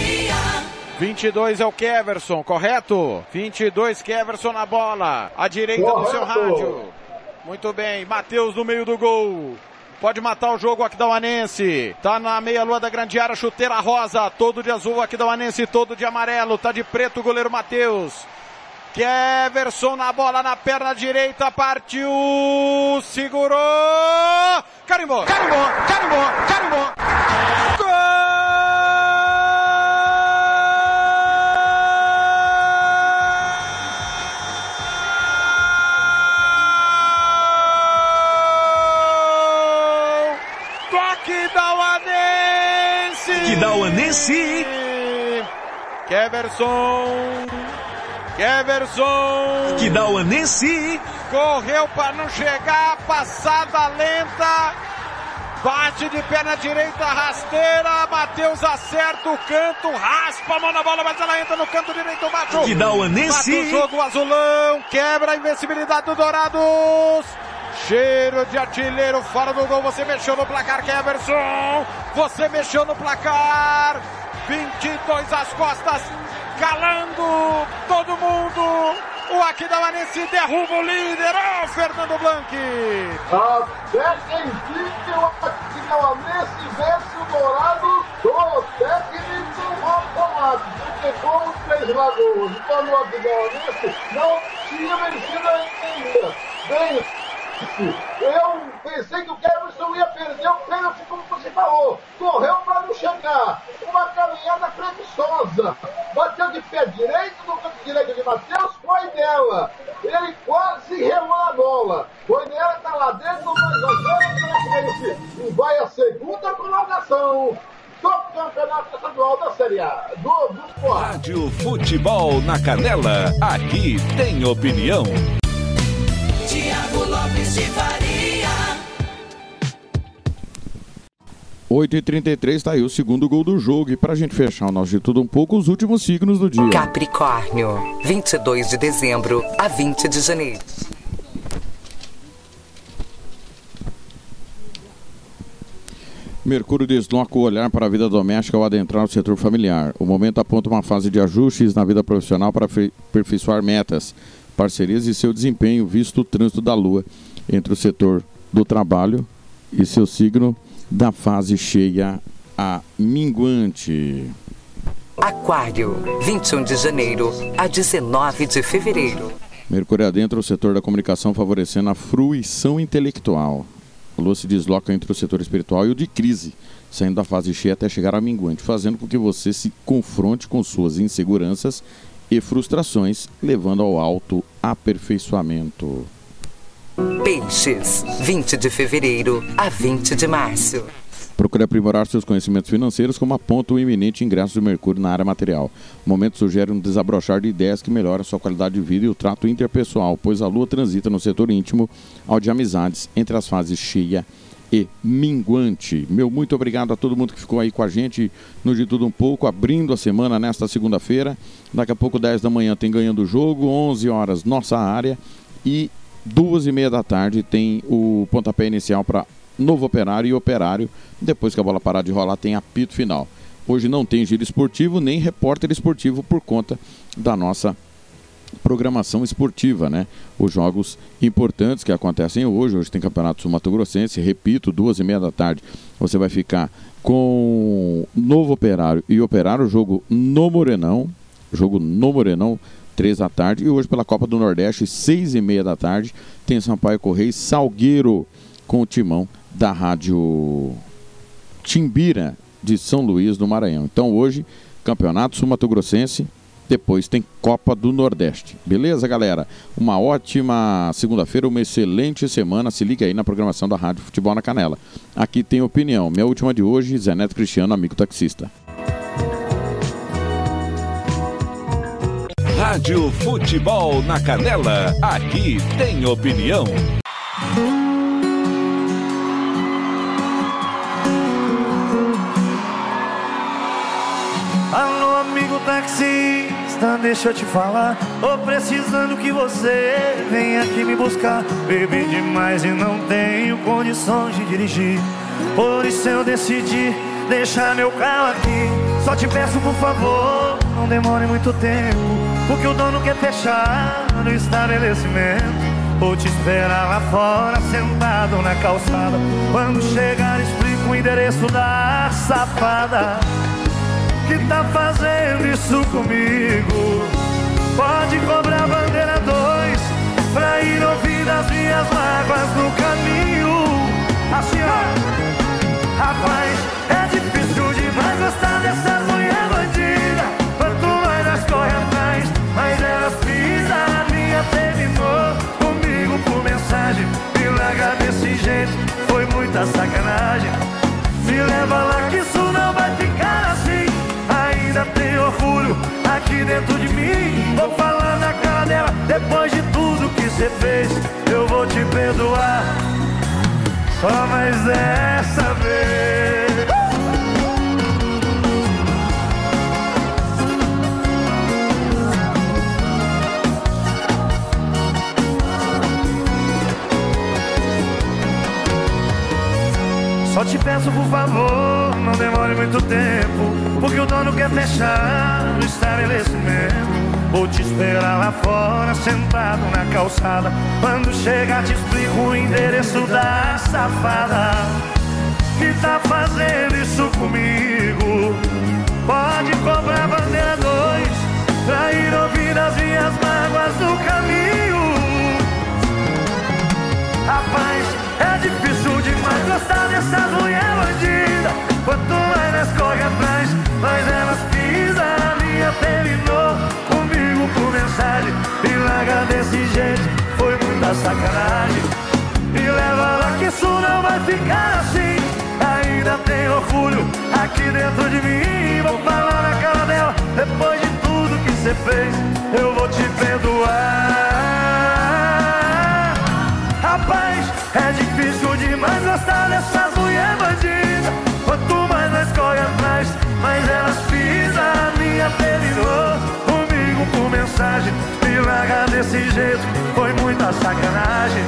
Speaker 14: 22 é o Keverson, correto? 22 Keverson na bola. À direita do seu rádio. Muito bem, Matheus no meio do gol. Pode matar o jogo Aquidauanense. Tá na meia-lua da grande área, chuteira rosa. Todo de azul Aquidauanense, todo de amarelo. Tá de preto o goleiro Matheus. Keverson na bola na perna direita, partiu, segurou, carimbou, carimbou, carimbou, carimbou.
Speaker 2: Aquidauanense.
Speaker 14: Keverson. Keverson.
Speaker 2: Aquidauanense.
Speaker 14: Correu para não chegar, passada lenta. Bate de perna direita, rasteira. Matheus acerta o canto, raspa a mão na bola, mas ela entra no canto direito, macho.
Speaker 2: Aquidauanense.
Speaker 14: Mata o jogo azulão, quebra a invencibilidade do Dourados. Cheiro de artilheiro fora do gol. Você mexeu no placar, Keverson. Você mexeu no placar. 22 às costas. Calando todo mundo. O Aquidauanense derruba o líder. Oh, Fernando Blanc.
Speaker 28: Até quem fica o Aquidauanense vence o Dourado do técnico automático. Porque como fez Lagoas e tornou o Aquidauanense, não tinha vencido ainda. Bem, eu pensei que o Keverson ia perder o pênalti, como você falou. Correu para não chegar. Uma caminhada preguiçosa. Bateu de pé direito no canto direito de Matheus, foi dela. Ele quase relou a bola. Foi dela, tá lá dentro, mas agora e vai a segunda colocação do campeonato estadual da Série A. Do, do.
Speaker 2: Rádio Futebol na Canela, aqui tem opinião.
Speaker 1: 8h33 tá aí o segundo gol do jogo. E pra gente fechar o nosso de tudo um pouco, os últimos signos do dia.
Speaker 38: Capricórnio, 22 de dezembro a 20 de janeiro.
Speaker 1: Mercúrio desloca o olhar para a vida doméstica ao adentrar o setor familiar. O momento aponta uma fase de ajustes na vida profissional para aperfeiçoar metas, parcerias e seu desempenho, visto o trânsito da Lua entre o setor do trabalho e seu signo da fase cheia a minguante.
Speaker 38: Aquário, 21 de janeiro a 19 de fevereiro.
Speaker 1: Mercúrio adentro o setor da comunicação favorecendo a fruição intelectual. A lua se desloca entre o setor espiritual e o de crise, saindo da fase cheia até chegar à minguante, fazendo com que você se confronte com suas inseguranças e frustrações, levando ao alto aperfeiçoamento.
Speaker 38: Peixes, 20 de fevereiro a 20 de março.
Speaker 1: Procure aprimorar seus conhecimentos financeiros como aponta o iminente ingresso de Mercúrio na área material. O momento sugere um desabrochar de ideias que melhoram sua qualidade de vida e o trato interpessoal, pois a Lua transita no setor íntimo ao de amizades entre as fases cheia e minguante. Meu muito obrigado a todo mundo que ficou aí com a gente no De Tudo Um Pouco, abrindo a semana nesta segunda-feira. Daqui a pouco, 10 da manhã, tem Ganhando o Jogo, 11 horas, nossa área. E duas e meia da tarde tem o pontapé inicial para Novo Operário e Operário. Depois que a bola parar de rolar, tem apito final. Hoje não tem giro esportivo nem repórter esportivo por conta da nossa programação esportiva, né? Os jogos importantes que acontecem hoje. Hoje tem Campeonato Sul Mato Grossense, repito, duas e meia da tarde. Você vai ficar com Novo Operário e Operário, jogo no Morenão. Jogo no Morenão, três da tarde. E hoje pela Copa do Nordeste, seis e meia da tarde, tem Sampaio Correia e Salgueiro com o timão da Rádio Timbira de São Luís do Maranhão. Então hoje, Campeonato Sul Mato Grossense, depois tem Copa do Nordeste. Beleza, galera? Uma ótima segunda-feira, uma excelente semana. Se liga aí na programação da Rádio Futebol na Canela. Aqui tem opinião. Minha última de hoje, Zé Neto Cristiano, amigo taxista.
Speaker 2: Rádio Futebol na Canela. Aqui tem opinião.
Speaker 34: Alô, amigo taxista, deixa eu te falar. Tô precisando que você venha aqui me buscar. Bebi demais e não tenho condições de dirigir. Por isso eu decidi deixar meu carro aqui. Só te peço, por favor, não demore muito tempo. Porque o dono quer fechar no estabelecimento. Vou te esperar lá fora, sentado na calçada. Quando chegar, explico o endereço da safada que tá fazendo isso comigo. Pode cobrar bandeira dois pra ir ouvir as minhas mágoas no caminho. Assim, ó, rapaz, é difícil demais gostar dessas Larga desse jeito, foi muita sacanagem. Me leva lá que isso não vai ficar assim ainda tem orgulho aqui dentro de mim. Vou falar na cara dela, depois de tudo que você fez, eu vou te perdoar. Só mais dessa vez. Só te peço por favor, não demore muito tempo Porque o dono quer fechar o estabelecimento. Vou te esperar lá fora, sentado na calçada. Quando chegar te explico o endereço da safada. Que tá fazendo isso comigo? Pode cobrar bandeira dois Pra ir ouvir as minhas mágoas no caminho. Rapaz, é difícil demais gostar dessas mulher bandida. Quanto mais nós corre atrás, mais elas pisam A minha terminou comigo por mensagem. Me larga desse jeito, foi muita sacanagem. Me leva lá que isso não vai ficar assim. Ainda tem orgulho aqui dentro de mim. Vou falar na cara dela, depois de tudo que você fez Eu vou te perdoar. Rapaz, é difícil demais gostar dessas mulher bandida Quanto mais nós corre atrás, mais elas pisam. A minha terminou comigo por mensagem. Me larga desse jeito, foi muita sacanagem.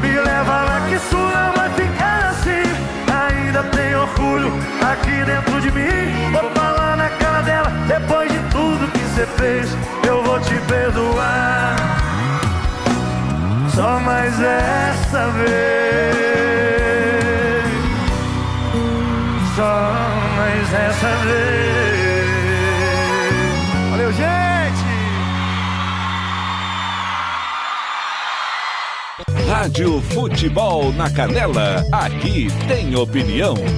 Speaker 34: Me leva lá que isso não vai ficar assim. Ainda tem orgulho aqui dentro de mim. Vou falar na cara dela, depois de tudo que você fez Eu vou te perdoar só mais essa vez. Só mais essa vez. Valeu, gente!
Speaker 2: Rádio Futebol na Canela, aqui tem opinião.